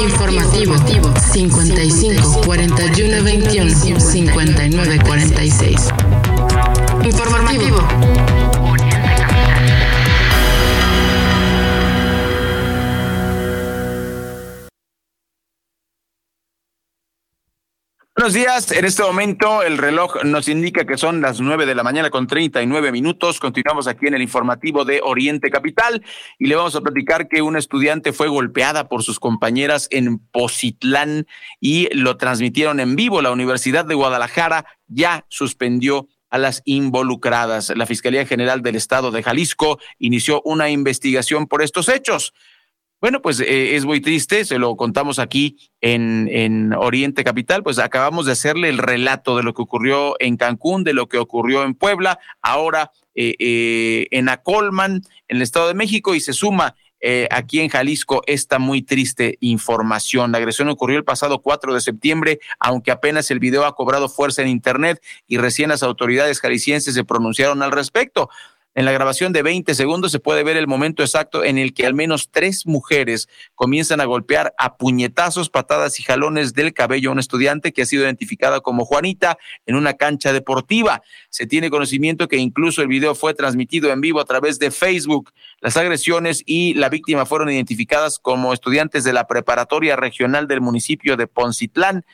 Informativo 55 41 21 59 46. Informativo. Buenos días. En este momento el reloj nos indica que son las nueve de la mañana con treinta y nueve minutos. Continuamos aquí en el informativo de Oriente Capital y le vamos a platicar que una estudiante fue golpeada por sus compañeras en Positlán y lo transmitieron en vivo. La Universidad de Guadalajara ya suspendió a las involucradas. La Fiscalía General del Estado de Jalisco inició una investigación por estos hechos. Bueno, pues eh, es muy triste, se lo contamos aquí en, en Oriente Capital, pues acabamos de hacerle el relato de lo que ocurrió en Cancún, de lo que ocurrió en Puebla, ahora eh, eh, en Acolman, en el Estado de México, y se suma aquí en Jalisco esta muy triste información. La agresión ocurrió el pasado 4 de septiembre, aunque apenas el video ha cobrado fuerza en Internet y recién las autoridades jaliscienses se pronunciaron al respecto. En la grabación de 20 segundos se puede ver el momento exacto en el que al menos tres mujeres comienzan a golpear a puñetazos, patadas y jalones del cabello a un estudiante que ha sido identificada como Juanita en una cancha deportiva. Se tiene conocimiento que incluso el video fue transmitido en vivo a través de Facebook. Las agresiones y la víctima fueron identificadas como estudiantes de la preparatoria regional del municipio de Poncitlán,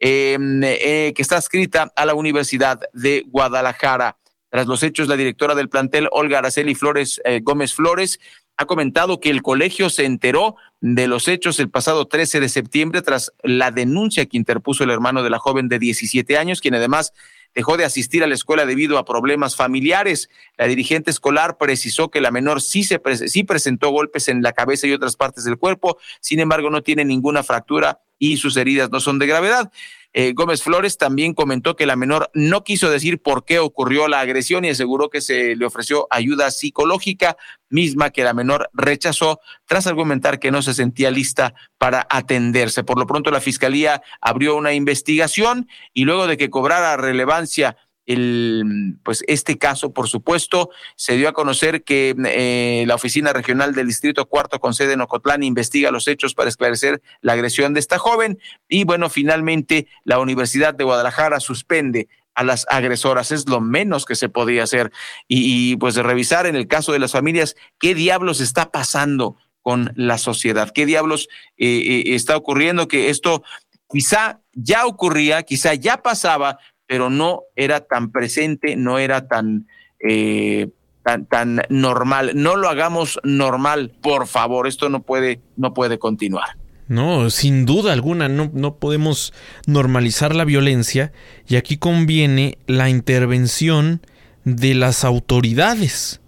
em, eh, que está escrita a la Universidad de Guadalajara. Tras los hechos, la directora del plantel, Olga Araceli Flores eh, Gómez Flores, ha comentado que el colegio se enteró de los hechos el pasado 13 de septiembre tras la denuncia que interpuso el hermano de la joven de 17 años, quien además dejó de asistir a la escuela debido a problemas familiares. La dirigente escolar precisó que la menor sí, se sí presentó golpes en la cabeza y otras partes del cuerpo, sin embargo no tiene ninguna fractura y sus heridas no son de gravedad. Eh, Gómez Flores también comentó que la menor no quiso decir por qué ocurrió la agresión y aseguró que se le ofreció ayuda psicológica, misma que la menor rechazó tras argumentar que no se sentía lista para atenderse. Por lo pronto, la Fiscalía abrió una investigación y luego de que cobrara relevancia el, pues este caso, por supuesto, se dio a conocer que eh, la Oficina Regional del Distrito Cuarto con sede en Ocotlán investiga los hechos para esclarecer la agresión de esta joven y bueno, finalmente la Universidad de Guadalajara suspende a las agresoras. Es lo menos que se podía hacer. Y, pues de revisar en el caso de las familias qué diablos está pasando con la sociedad, qué diablos eh, eh, está ocurriendo, que esto quizá ya ocurría, quizá ya pasaba, pero no era tan presente, no era tan, eh, tan, tan normal. No lo hagamos normal, por favor. Esto no puede, no puede continuar. No, sin duda alguna, no, no podemos normalizar la violencia y aquí conviene la intervención de las autoridades.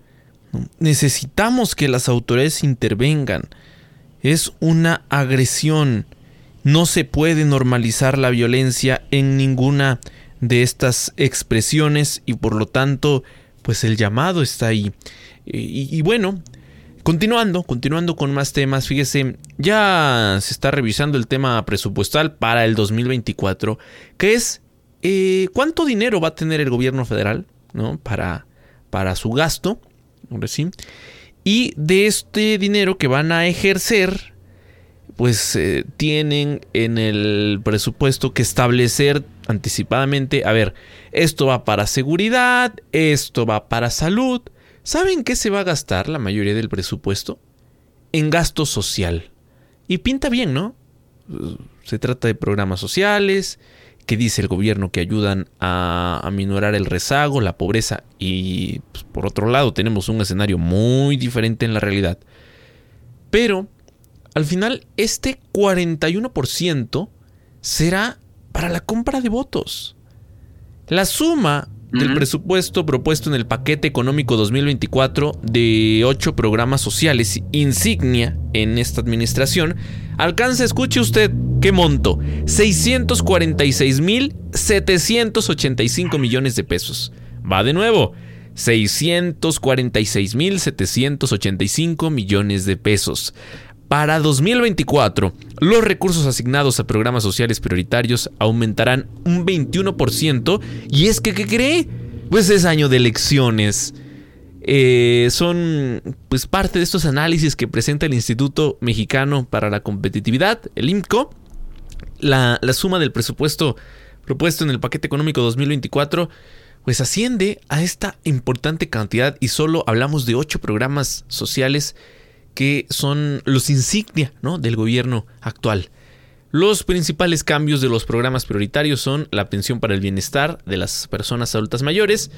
Necesitamos que las autoridades intervengan. Es una agresión. No se puede normalizar la violencia en ninguna de estas expresiones y por lo tanto pues el llamado está ahí. Y, bueno, continuando, continuando con más temas, fíjese, ya se está revisando el tema presupuestal para el 2024, que es eh, cuánto dinero va a tener el gobierno federal ¿no? para, para su gasto, ahora sí, y de este dinero que van a ejercer, pues eh, tienen en el presupuesto que establecer anticipadamente, a ver, esto va para seguridad, esto va para salud. ¿Saben qué se va a gastar la mayoría del presupuesto? En gasto social. Y pinta bien, ¿no? Se trata de programas sociales, que dice el gobierno que ayudan a aminorar el rezago, la pobreza y pues, por otro lado tenemos un escenario muy diferente en la realidad. Pero al final este 41% será para la compra de votos. La suma del presupuesto propuesto en el paquete económico 2024 de ocho programas sociales insignia en esta administración alcanza, escuche usted, ¿qué monto? 646.785 millones de pesos. Va de nuevo. 646.785 millones de pesos. Para 2024, los recursos asignados a programas sociales prioritarios aumentarán un 21% y es que, ¿qué cree? Pues es año de elecciones. eh, son pues parte de estos análisis que presenta el Instituto Mexicano para la Competitividad, el IMCO. La, la suma del presupuesto propuesto en el paquete económico 2024 pues asciende a esta importante cantidad y solo hablamos de ocho programas sociales que son los insignia ¿no? del gobierno actual. Los principales cambios de los programas prioritarios son la pensión para el bienestar de las personas adultas mayores,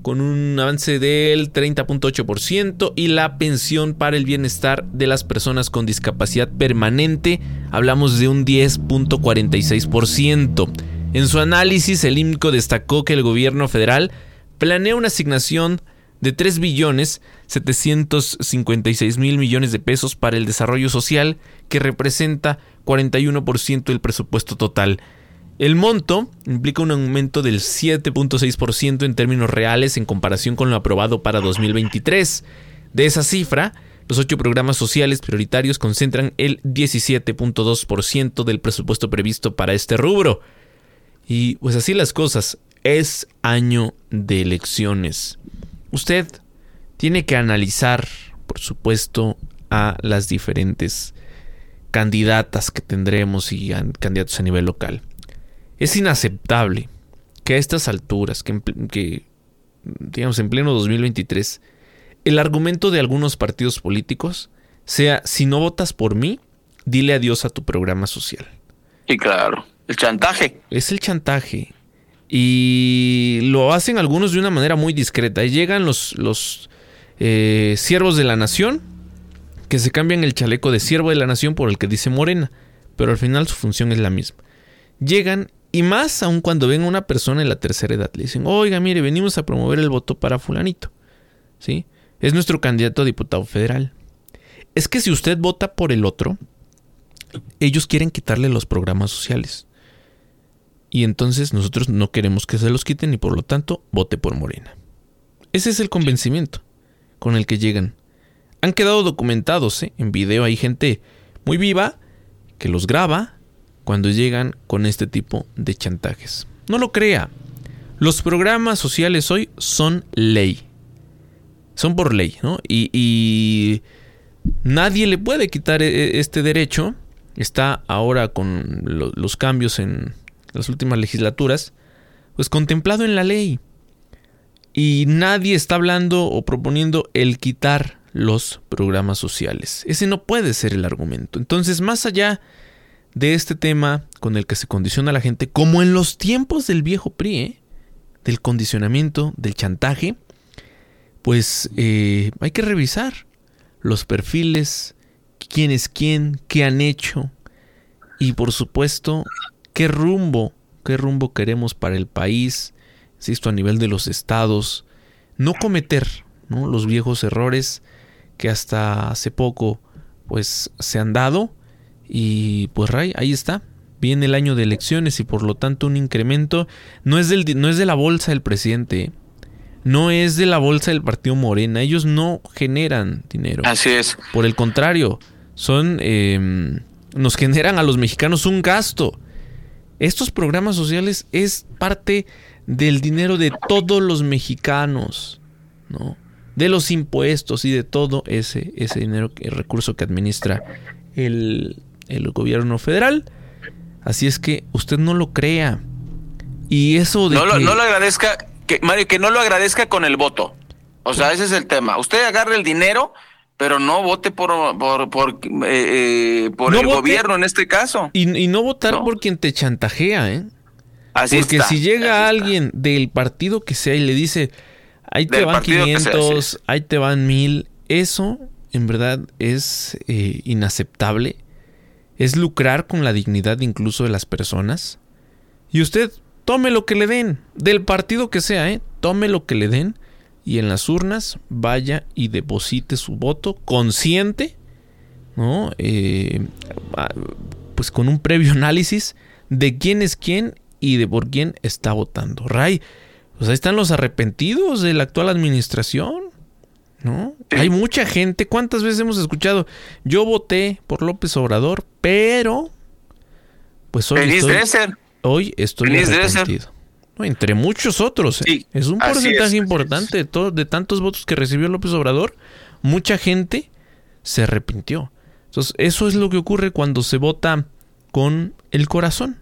con un avance del 30.8%, y la pensión para el bienestar de las personas con discapacidad permanente, hablamos de un 10.46%. En su análisis, el IMCO destacó que el gobierno federal planea una asignación de 3 billones 756 mil millones de pesos para el desarrollo social, que representa 41% del presupuesto total. El monto implica un aumento del 7.6% en términos reales en comparación con lo aprobado para 2023. De esa cifra, los ocho programas sociales prioritarios concentran el 17.2% del presupuesto previsto para este rubro. Y pues así las cosas, es año de elecciones. Usted tiene que analizar, por supuesto, a las diferentes candidatas que tendremos y candidatos a nivel local. Es inaceptable que a estas alturas, que, que digamos en pleno 2023, el argumento de algunos partidos políticos sea, si no votas por mí, dile adiós a tu programa social. Y claro. El chantaje. Es el chantaje. Y lo hacen algunos de una manera muy discreta. Y llegan los, los eh, siervos de la nación que se cambian el chaleco de siervo de la nación por el que dice Morena. Pero al final su función es la misma. Llegan y más aún cuando ven a una persona en la tercera edad. Le dicen, oiga, mire, venimos a promover el voto para fulanito. ¿Sí? Es nuestro candidato a diputado federal. Es que si usted vota por el otro, ellos quieren quitarle los programas sociales. Y entonces nosotros no queremos que se los quiten y por lo tanto vote por Morena. Ese es el convencimiento con el que llegan. Han quedado documentados ¿eh? en video. Hay gente muy viva que los graba cuando llegan con este tipo de chantajes. No lo crea. Los programas sociales hoy son ley. Son por ley, ¿no? Y, nadie le puede quitar e, e, este derecho. Está ahora con los cambios en, las últimas legislaturas, pues contemplado en la ley. Y nadie está hablando o proponiendo el quitar los programas sociales. Ese no puede ser el argumento. Entonces, más allá de este tema con el que se condiciona a la gente, como en los tiempos del viejo PRI, ¿eh? del condicionamiento, del chantaje, pues eh, hay que revisar los perfiles, quién es quién, qué han hecho y por supuesto qué rumbo, qué rumbo queremos para el país, insisto, a nivel de los estados, no cometer los viejos errores que hasta hace poco pues se han dado. Y pues Ray, ahí está, viene el año de elecciones y por lo tanto un incremento. No es, del, no es de la bolsa del presidente, no es de la bolsa del partido Morena, ellos no generan dinero. Así es. Por el contrario, son em, nos generan a los mexicanos un gasto estos programas sociales es parte del dinero de todos los mexicanos, ¿no? De los impuestos y de todo ese, ese dinero, el recurso que administra el, gobierno federal. Así es que usted no lo crea. Y eso de no, lo, no lo agradezca, que, Mario, que no lo agradezca con el voto. O sea, ese es el tema. Usted agarre el dinero pero no vote por, por, por, eh, eh, por el gobierno en este caso. Y, no votar por quien te chantajea, ¿eh? Así Porque si llega alguien del partido que sea y le dice, ahí te van 500, ahí te van 1000, eso en verdad es eh, inaceptable. Es lucrar con la dignidad incluso de las personas. Y usted tome lo que le den, del partido que sea, ¿eh? Tome lo que le den y en las urnas vaya y deposite su voto consciente, ¿no? Eh, pues con un previo análisis de quién es quién y de por quién está votando. Ray, pues ahí están los arrepentidos de la actual administración, ¿no? Hay mucha gente, ¿cuántas veces hemos escuchado? Yo voté por López Obrador, pero pues hoy estoy, hoy estoy arrepentido. Entre muchos otros. ¿eh? es un porcentaje importante de, de tantos votos que recibió López Obrador. Mucha gente se arrepintió. Entonces, eso es lo que ocurre cuando se vota con el corazón.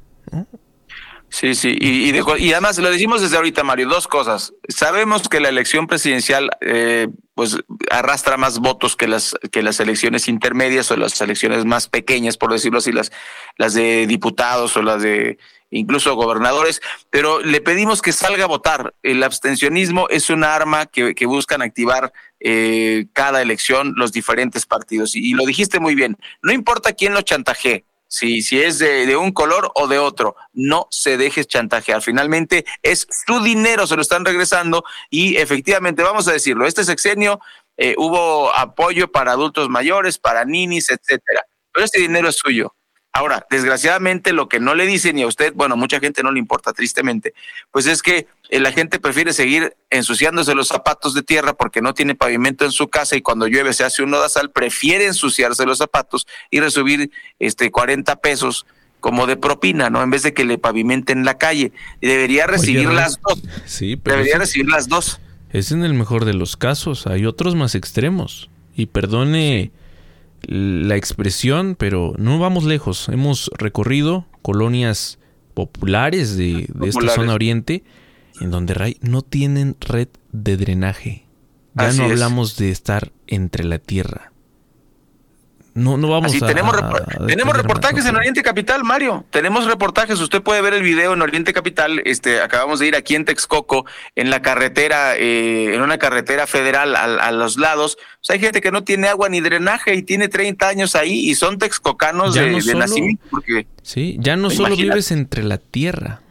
Sí, sí, y, y, además lo decimos desde ahorita, Mario, dos cosas. Sabemos que la elección presidencial eh, pues arrastra más votos que las que las elecciones intermedias o las elecciones más pequeñas, por decirlo así, las las de diputados o las de incluso gobernadores, pero le pedimos que salga a votar. El abstencionismo es un arma que, que buscan activar eh, cada elección los diferentes partidos. Y, y, lo dijiste muy bien, no importa quién lo chantaje, si, si es de, un color o de otro, no se deje chantajear. Finalmente es su dinero, se lo están regresando y efectivamente, vamos a decirlo, este sexenio eh, hubo apoyo para adultos mayores, para ninis, etcétera, pero este dinero es suyo. Ahora, desgraciadamente lo que no le dicen ni a usted, bueno, mucha gente no le importa tristemente, pues es que eh, la gente prefiere seguir ensuciándose los zapatos de tierra porque no tiene pavimento en su casa y cuando llueve se hace un sal, prefiere ensuciarse los zapatos y recibir este 40 pesos como de propina, ¿no? En vez de que le pavimenten la calle. Debería recibir las dos. Sí, pero debería recibir las dos. Es en el mejor de los casos, hay otros más extremos. Y perdone la expresión, pero no vamos lejos. Hemos recorrido colonias populares de, esta zona oriente en donde no tienen red de drenaje. Ya no hablamos de estar entre la tierra. No, no vamos a. Tenemos, tenemos reportajes en Oriente Capital, Mario. Tenemos reportajes. Usted puede ver el video en Oriente Capital. Este, acabamos de ir aquí en Texcoco, en la carretera, eh, en una carretera federal a, los lados. hay gente que no tiene agua ni drenaje y tiene 30 años ahí y son texcocanos de, nacimiento. Porque, sí, ya no solo vives entre la tierra.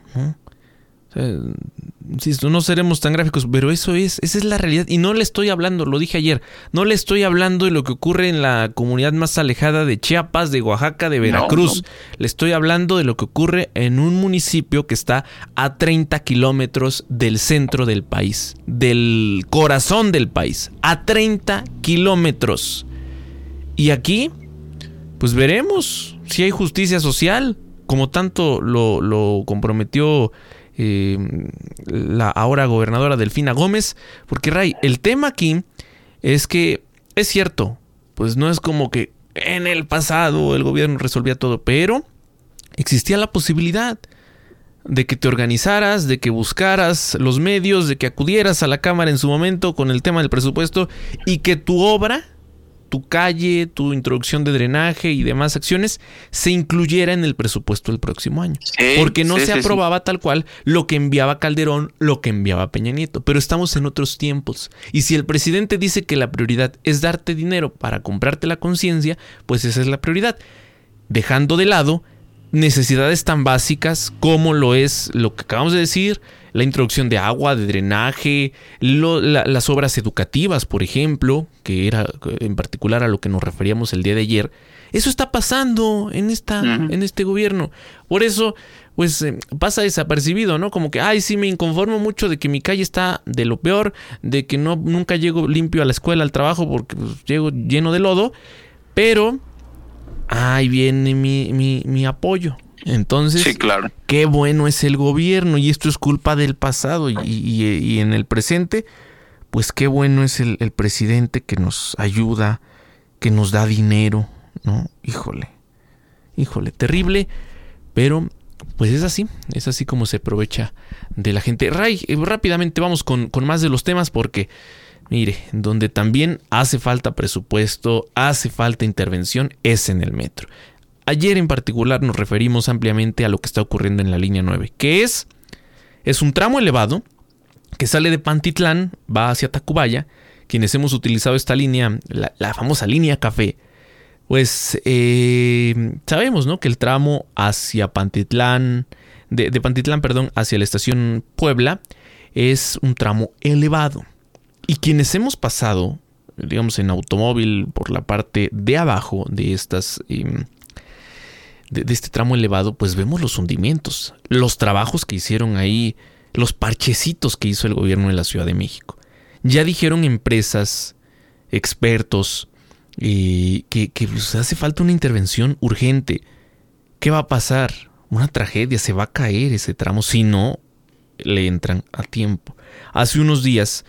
Insisto, no seremos tan gráficos, pero eso es, esa es la realidad. Y no le estoy hablando, lo dije ayer, no le estoy hablando de lo que ocurre en la comunidad más alejada de Chiapas, de Oaxaca, de Veracruz. Le estoy hablando de lo que ocurre en un municipio que está a 30 kilómetros del centro del país, del corazón del país, a 30 kilómetros. Y aquí, pues veremos si hay justicia social, como tanto lo, lo comprometió eh, la ahora gobernadora Delfina Gómez. Porque, Ray, el tema aquí es que es cierto, pues no es como que en el pasado el gobierno resolvía todo, pero existía la posibilidad de que te organizaras, de que buscaras los medios, de que acudieras a la Cámara en su momento con el tema del presupuesto y que tu obra tu calle, tu introducción de drenaje y demás acciones se incluyera en el presupuesto del próximo año. porque no se aprobaba tal cual lo que enviaba Calderón, lo que enviaba Peña Nieto. Pero estamos en otros tiempos. Y si el presidente dice que la prioridad es darte dinero para comprarte la conciencia, pues esa es la prioridad. Dejando de lado necesidades tan básicas como lo es lo que acabamos de decir, la introducción de agua, de drenaje, las obras educativas, por ejemplo, que era en particular a lo que nos referíamos el día de ayer. Eso está pasando en, esta, en este gobierno. Por eso, pues eh, pasa desapercibido, ¿no? Como que, ay, sí, me inconformo mucho de que mi calle está de lo peor, de que no, nunca llego limpio a la escuela, al trabajo, porque pues, llego lleno de lodo, pero ahí viene mi, mi, mi apoyo. Entonces, claro. qué bueno es el gobierno y esto es culpa del pasado y, en el presente, pues qué bueno es el, el, presidente que nos ayuda, que nos da dinero, ¿no? Híjole, híjole, terrible, pero pues es así, es así como se aprovecha de la gente. Ray, eh, rápidamente vamos con, con más de los temas porque... Mire, donde también hace falta presupuesto, hace falta intervención, es en el metro. Ayer en particular nos referimos ampliamente a lo que está ocurriendo en la línea 9, que es, es un tramo elevado que sale de Pantitlán, va hacia Tacubaya, quienes hemos utilizado esta línea, la, famosa línea café, pues eh, sabemos ¿no? que el tramo hacia Pantitlán, de, de Pantitlán, perdón, hacia la estación Puebla, es un tramo elevado. Y quienes hemos pasado, digamos, en automóvil por la parte de abajo de estas em, de, este tramo elevado, pues vemos los hundimientos, los trabajos que hicieron ahí, los parchecitos que hizo el gobierno de la Ciudad de México. Ya dijeron empresas, expertos, eh, que, que pues, hace falta una intervención urgente. ¿Qué va a pasar? Una tragedia, se va a caer ese tramo. Si no, le entran a tiempo. Hace unos días,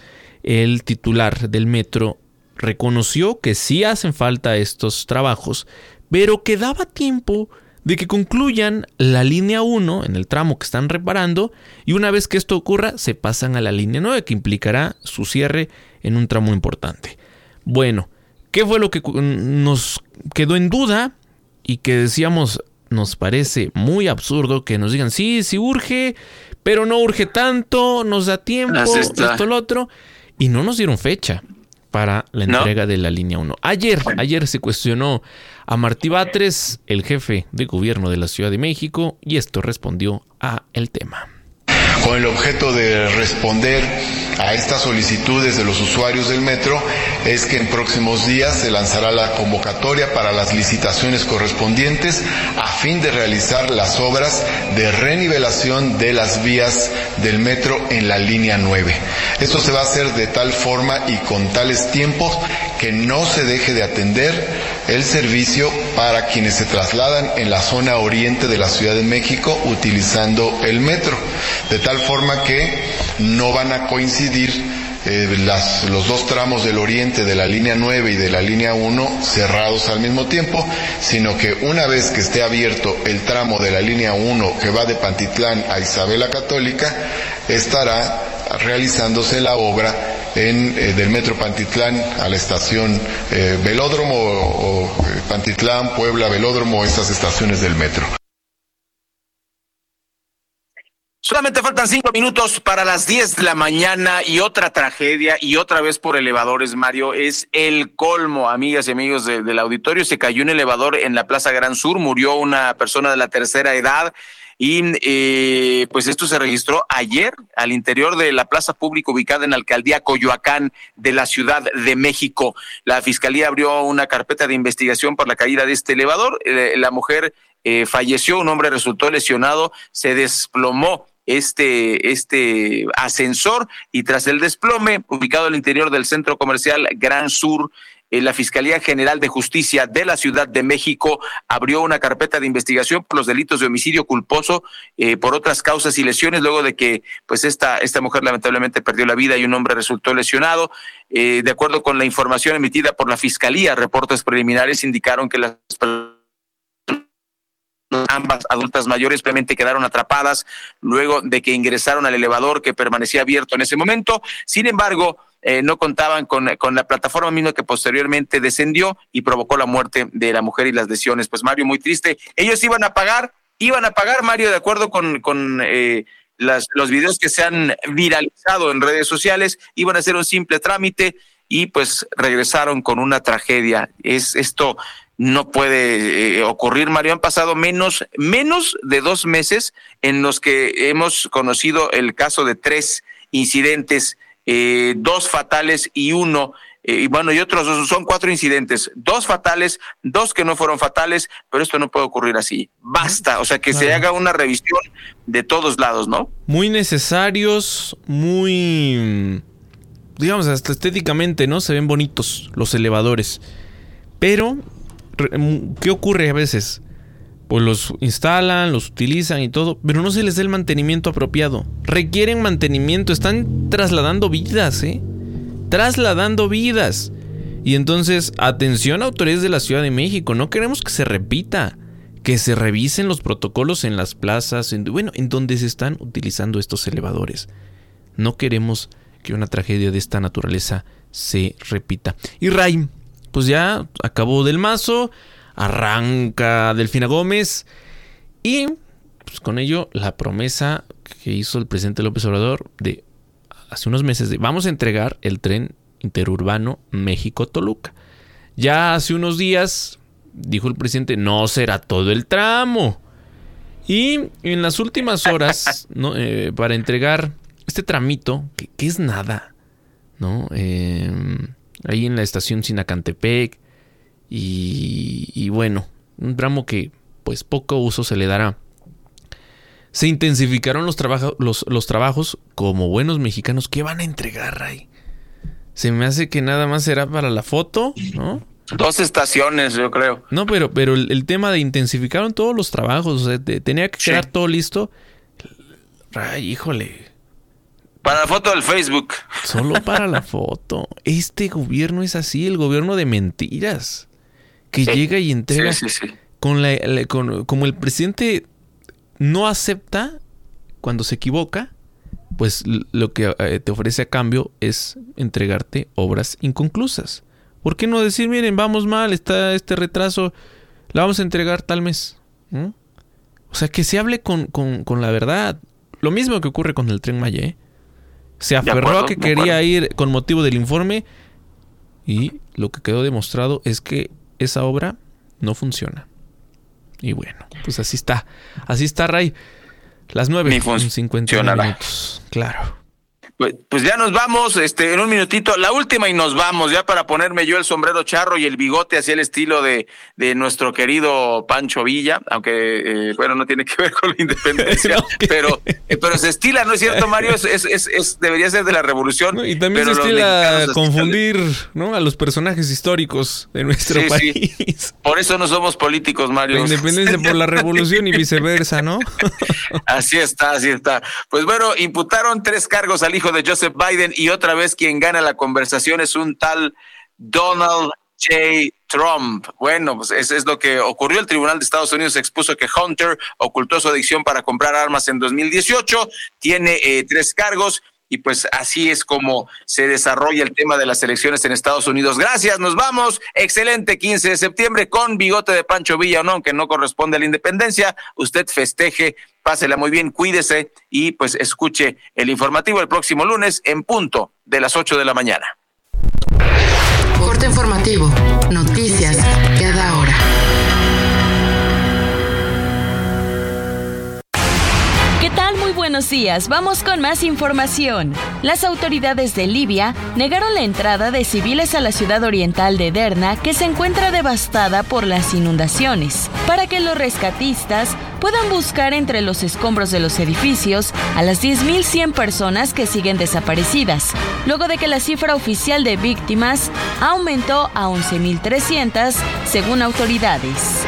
el titular del metro reconoció que sí hacen falta estos trabajos, pero que daba tiempo de que concluyan la línea 1 en el tramo que están reparando y una vez que esto ocurra se pasan a la línea 9 que implicará su cierre en un tramo importante. Bueno, ¿qué fue lo que nos quedó en duda y que decíamos nos parece muy absurdo que nos digan sí, sí urge, pero no urge tanto, nos da tiempo, esto, lo otro y no nos dieron fecha para la entrega de la línea 1. Ayer, ayer se cuestionó a Martí Batres, el jefe de gobierno de la Ciudad de México, y esto respondió a el tema. Con el objeto de responder a estas solicitudes de los usuarios del metro es que en próximos días se lanzará la convocatoria para las licitaciones correspondientes a fin de realizar las obras de renivelación de las vías del metro en la línea 9. Esto se va a hacer de tal forma y con tales tiempos que no se deje de atender el servicio para quienes se trasladan en la zona oriente de la Ciudad de México utilizando el metro, de tal forma que no van a coincidir eh, los dos tramos del oriente de la línea 9 y de la línea 1 cerrados al mismo tiempo, sino que una vez que esté abierto el tramo de la línea 1 que va de Pantitlán a Isabela Católica, estará realizándose la obra en, eh, del metro Pantitlán a la estación eh, Velódromo o, eh, Pantitlán, Puebla, Velódromo, estas estaciones del metro. Solamente faltan cinco minutos para las diez de la mañana y otra tragedia y otra vez por elevadores, Mario, es el colmo, amigas y amigos del auditorio. Se cayó un elevador en la Plaza Gran Sur, murió una persona de la tercera edad. Y eh, pues esto se registró ayer al interior de la plaza pública ubicada en la alcaldía Coyoacán de la Ciudad de México. La fiscalía abrió una carpeta de investigación por la caída de este elevador. Eh, la mujer eh, falleció, un hombre resultó lesionado, se desplomó este, este ascensor y tras el desplome, ubicado al interior del centro comercial Gran Sur, eh, la Fiscalía General de Justicia de la Ciudad de México abrió una carpeta de investigación por los delitos de homicidio culposo eh, por otras causas y lesiones luego de que pues esta, esta mujer lamentablemente perdió la vida y un hombre resultó lesionado. Eh, de acuerdo con la información emitida por la Fiscalía, reportes preliminares indicaron que las ambas adultas mayores simplemente quedaron atrapadas luego de que ingresaron al elevador que permanecía abierto en ese momento. Sin embargo, eh, no contaban con, la plataforma misma que posteriormente descendió y provocó la muerte de la mujer y las lesiones. Pues Mario, muy triste. Ellos iban a pagar, iban a pagar, Mario, de acuerdo con, con eh, los videos que se han viralizado en redes sociales, iban a hacer un simple trámite y pues regresaron con una tragedia. Es esto no puede eh, ocurrir, Mario. Han pasado menos, menos de dos meses en los que hemos conocido el caso de tres incidentes eh, dos fatales y uno, eh, y bueno, y otros dos, son cuatro incidentes, dos fatales, dos que no fueron fatales, pero esto no puede ocurrir así. Basta, o sea, que se haga una revisión de todos lados, ¿no? Muy necesarios, muy, digamos, hasta estéticamente, ¿no? Se ven bonitos los elevadores. Pero, ¿qué ocurre a veces? pues los instalan, los utilizan y todo, pero no se les da el mantenimiento apropiado. Requieren mantenimiento, están trasladando vidas, ¿eh? Trasladando vidas. Y entonces, atención autoridades de la Ciudad de México, no queremos que se repita, que se revisen los protocolos en las plazas, en, bueno, en donde se están utilizando estos elevadores. No queremos que una tragedia de esta naturaleza se repita. Y Ray, pues ya acabó del mazo arranca Delfina Gómez y pues, con ello la promesa que hizo el presidente López Obrador de hace unos meses de vamos a entregar el tren interurbano México-Toluca. Ya hace unos días dijo el presidente no será todo el tramo. Y en las últimas horas, eh, para entregar este tramito, que, es nada, ¿no? Eh, ahí en la estación Sinacantepec, y, bueno, un tramo que pues poco uso se le dará. Se intensificaron los, los, trabajos como buenos mexicanos. ¿Qué van a entregar ahí? Se me hace que nada más será para la foto, ¿no? Dos estaciones, yo creo. No, pero, pero el, tema de intensificaron todos los trabajos, o sea, tenía que quedar todo listo. Ay, híjole, Para la foto del Facebook. Solo para la foto. Este gobierno es así, el gobierno de mentiras. Que llega y entrega. Sí, sí, sí. Con la, la- con- como el presidente no acepta cuando se equivoca, pues lo que eh, te ofrece a cambio es entregarte obras inconclusas. ¿Por qué no decir, miren, vamos mal, está este retraso, la vamos a entregar tal mes? ¿Mm? O sea, que se hable con, con- con la verdad. Lo mismo que ocurre con el tren Maya, ¿eh? Se aferró acuerdo, a que quería ir con motivo del informe y lo que quedó demostrado es que esa obra no funciona. Y bueno, pues así está. Así está, Ray. Las nueve Ni con 50 funcionará. minutos. Claro. Pues, pues ya nos vamos, este, en un minutito, la última y nos vamos, ya para ponerme yo el sombrero charro y el bigote hacia el estilo de, de nuestro querido Pancho Villa, aunque, eh, bueno, no tiene que ver con la independencia, pero, eh, pero se estila, ¿no es cierto, Mario? Es, es, es, es- debería ser de la revolución. Y también se estila confundir ¿no? a los personajes históricos de nuestro Sí, país. sí. Por eso no somos políticos, Mario. La independencia por la revolución y viceversa, ¿no? Así está, así está. Pues bueno, imputaron tres cargos al hijo de Joseph Biden y otra vez quien gana la conversación es un tal Donald J. Trump. Bueno, pues eso es lo que ocurrió. El Tribunal de Estados Unidos expuso que Hunter ocultó su adicción para comprar armas en 2018. Tiene eh, tres cargos. Y pues así es como se desarrolla el tema de las elecciones en Estados Unidos. Gracias, nos vamos. Excelente 15 de septiembre con bigote de Pancho Villa no, aunque no corresponde a la independencia. Usted festeje, pásela muy bien, cuídese y pues escuche el informativo el próximo lunes en punto de las 8 de la mañana. Corte informativo. Noticias buenos días. Vamos con más información. Las autoridades de Libia negaron la entrada de civiles a la ciudad oriental de Derna, que se encuentra devastada por las inundaciones, para que los rescatistas puedan buscar entre los escombros de los edificios a las 10.100 personas que siguen desaparecidas, luego de que la cifra oficial de víctimas aumentó a 11.300 según autoridades.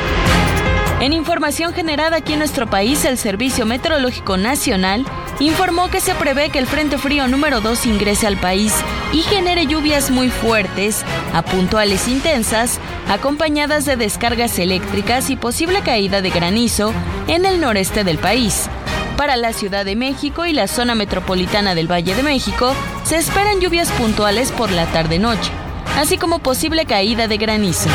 En información generada aquí en nuestro país, el Servicio Meteorológico Nacional informó que se prevé que el Frente Frío número 2 ingrese al país y genere lluvias muy fuertes, a puntuales intensas, acompañadas de descargas eléctricas y posible caída de granizo en el noreste del país. Para la Ciudad de México y la zona metropolitana del Valle de México, se esperan lluvias puntuales por la tarde-noche, así como posible caída de granizo.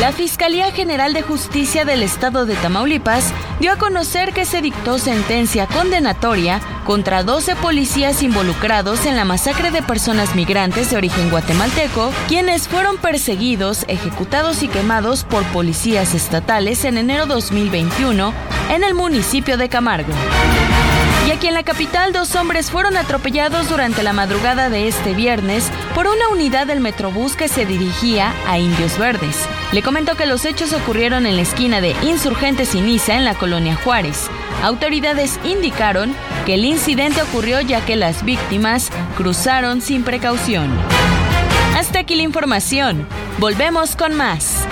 La Fiscalía General de Justicia del Estado de Tamaulipas dio a conocer que se dictó sentencia condenatoria contra 12 policías involucrados en la masacre de personas migrantes de origen guatemalteco, quienes fueron perseguidos, ejecutados y quemados por policías estatales en enero 2021 en el municipio de Camargo. Y aquí en la capital, dos hombres fueron atropellados durante la madrugada de este viernes por una unidad del Metrobús que se dirigía a Indios Verdes. Le comentó que los hechos ocurrieron en la esquina de Insurgentes y Niza en la colonia Juárez. Autoridades indicaron que el incidente ocurrió ya que las víctimas cruzaron sin precaución. Hasta aquí la información. Volvemos con más.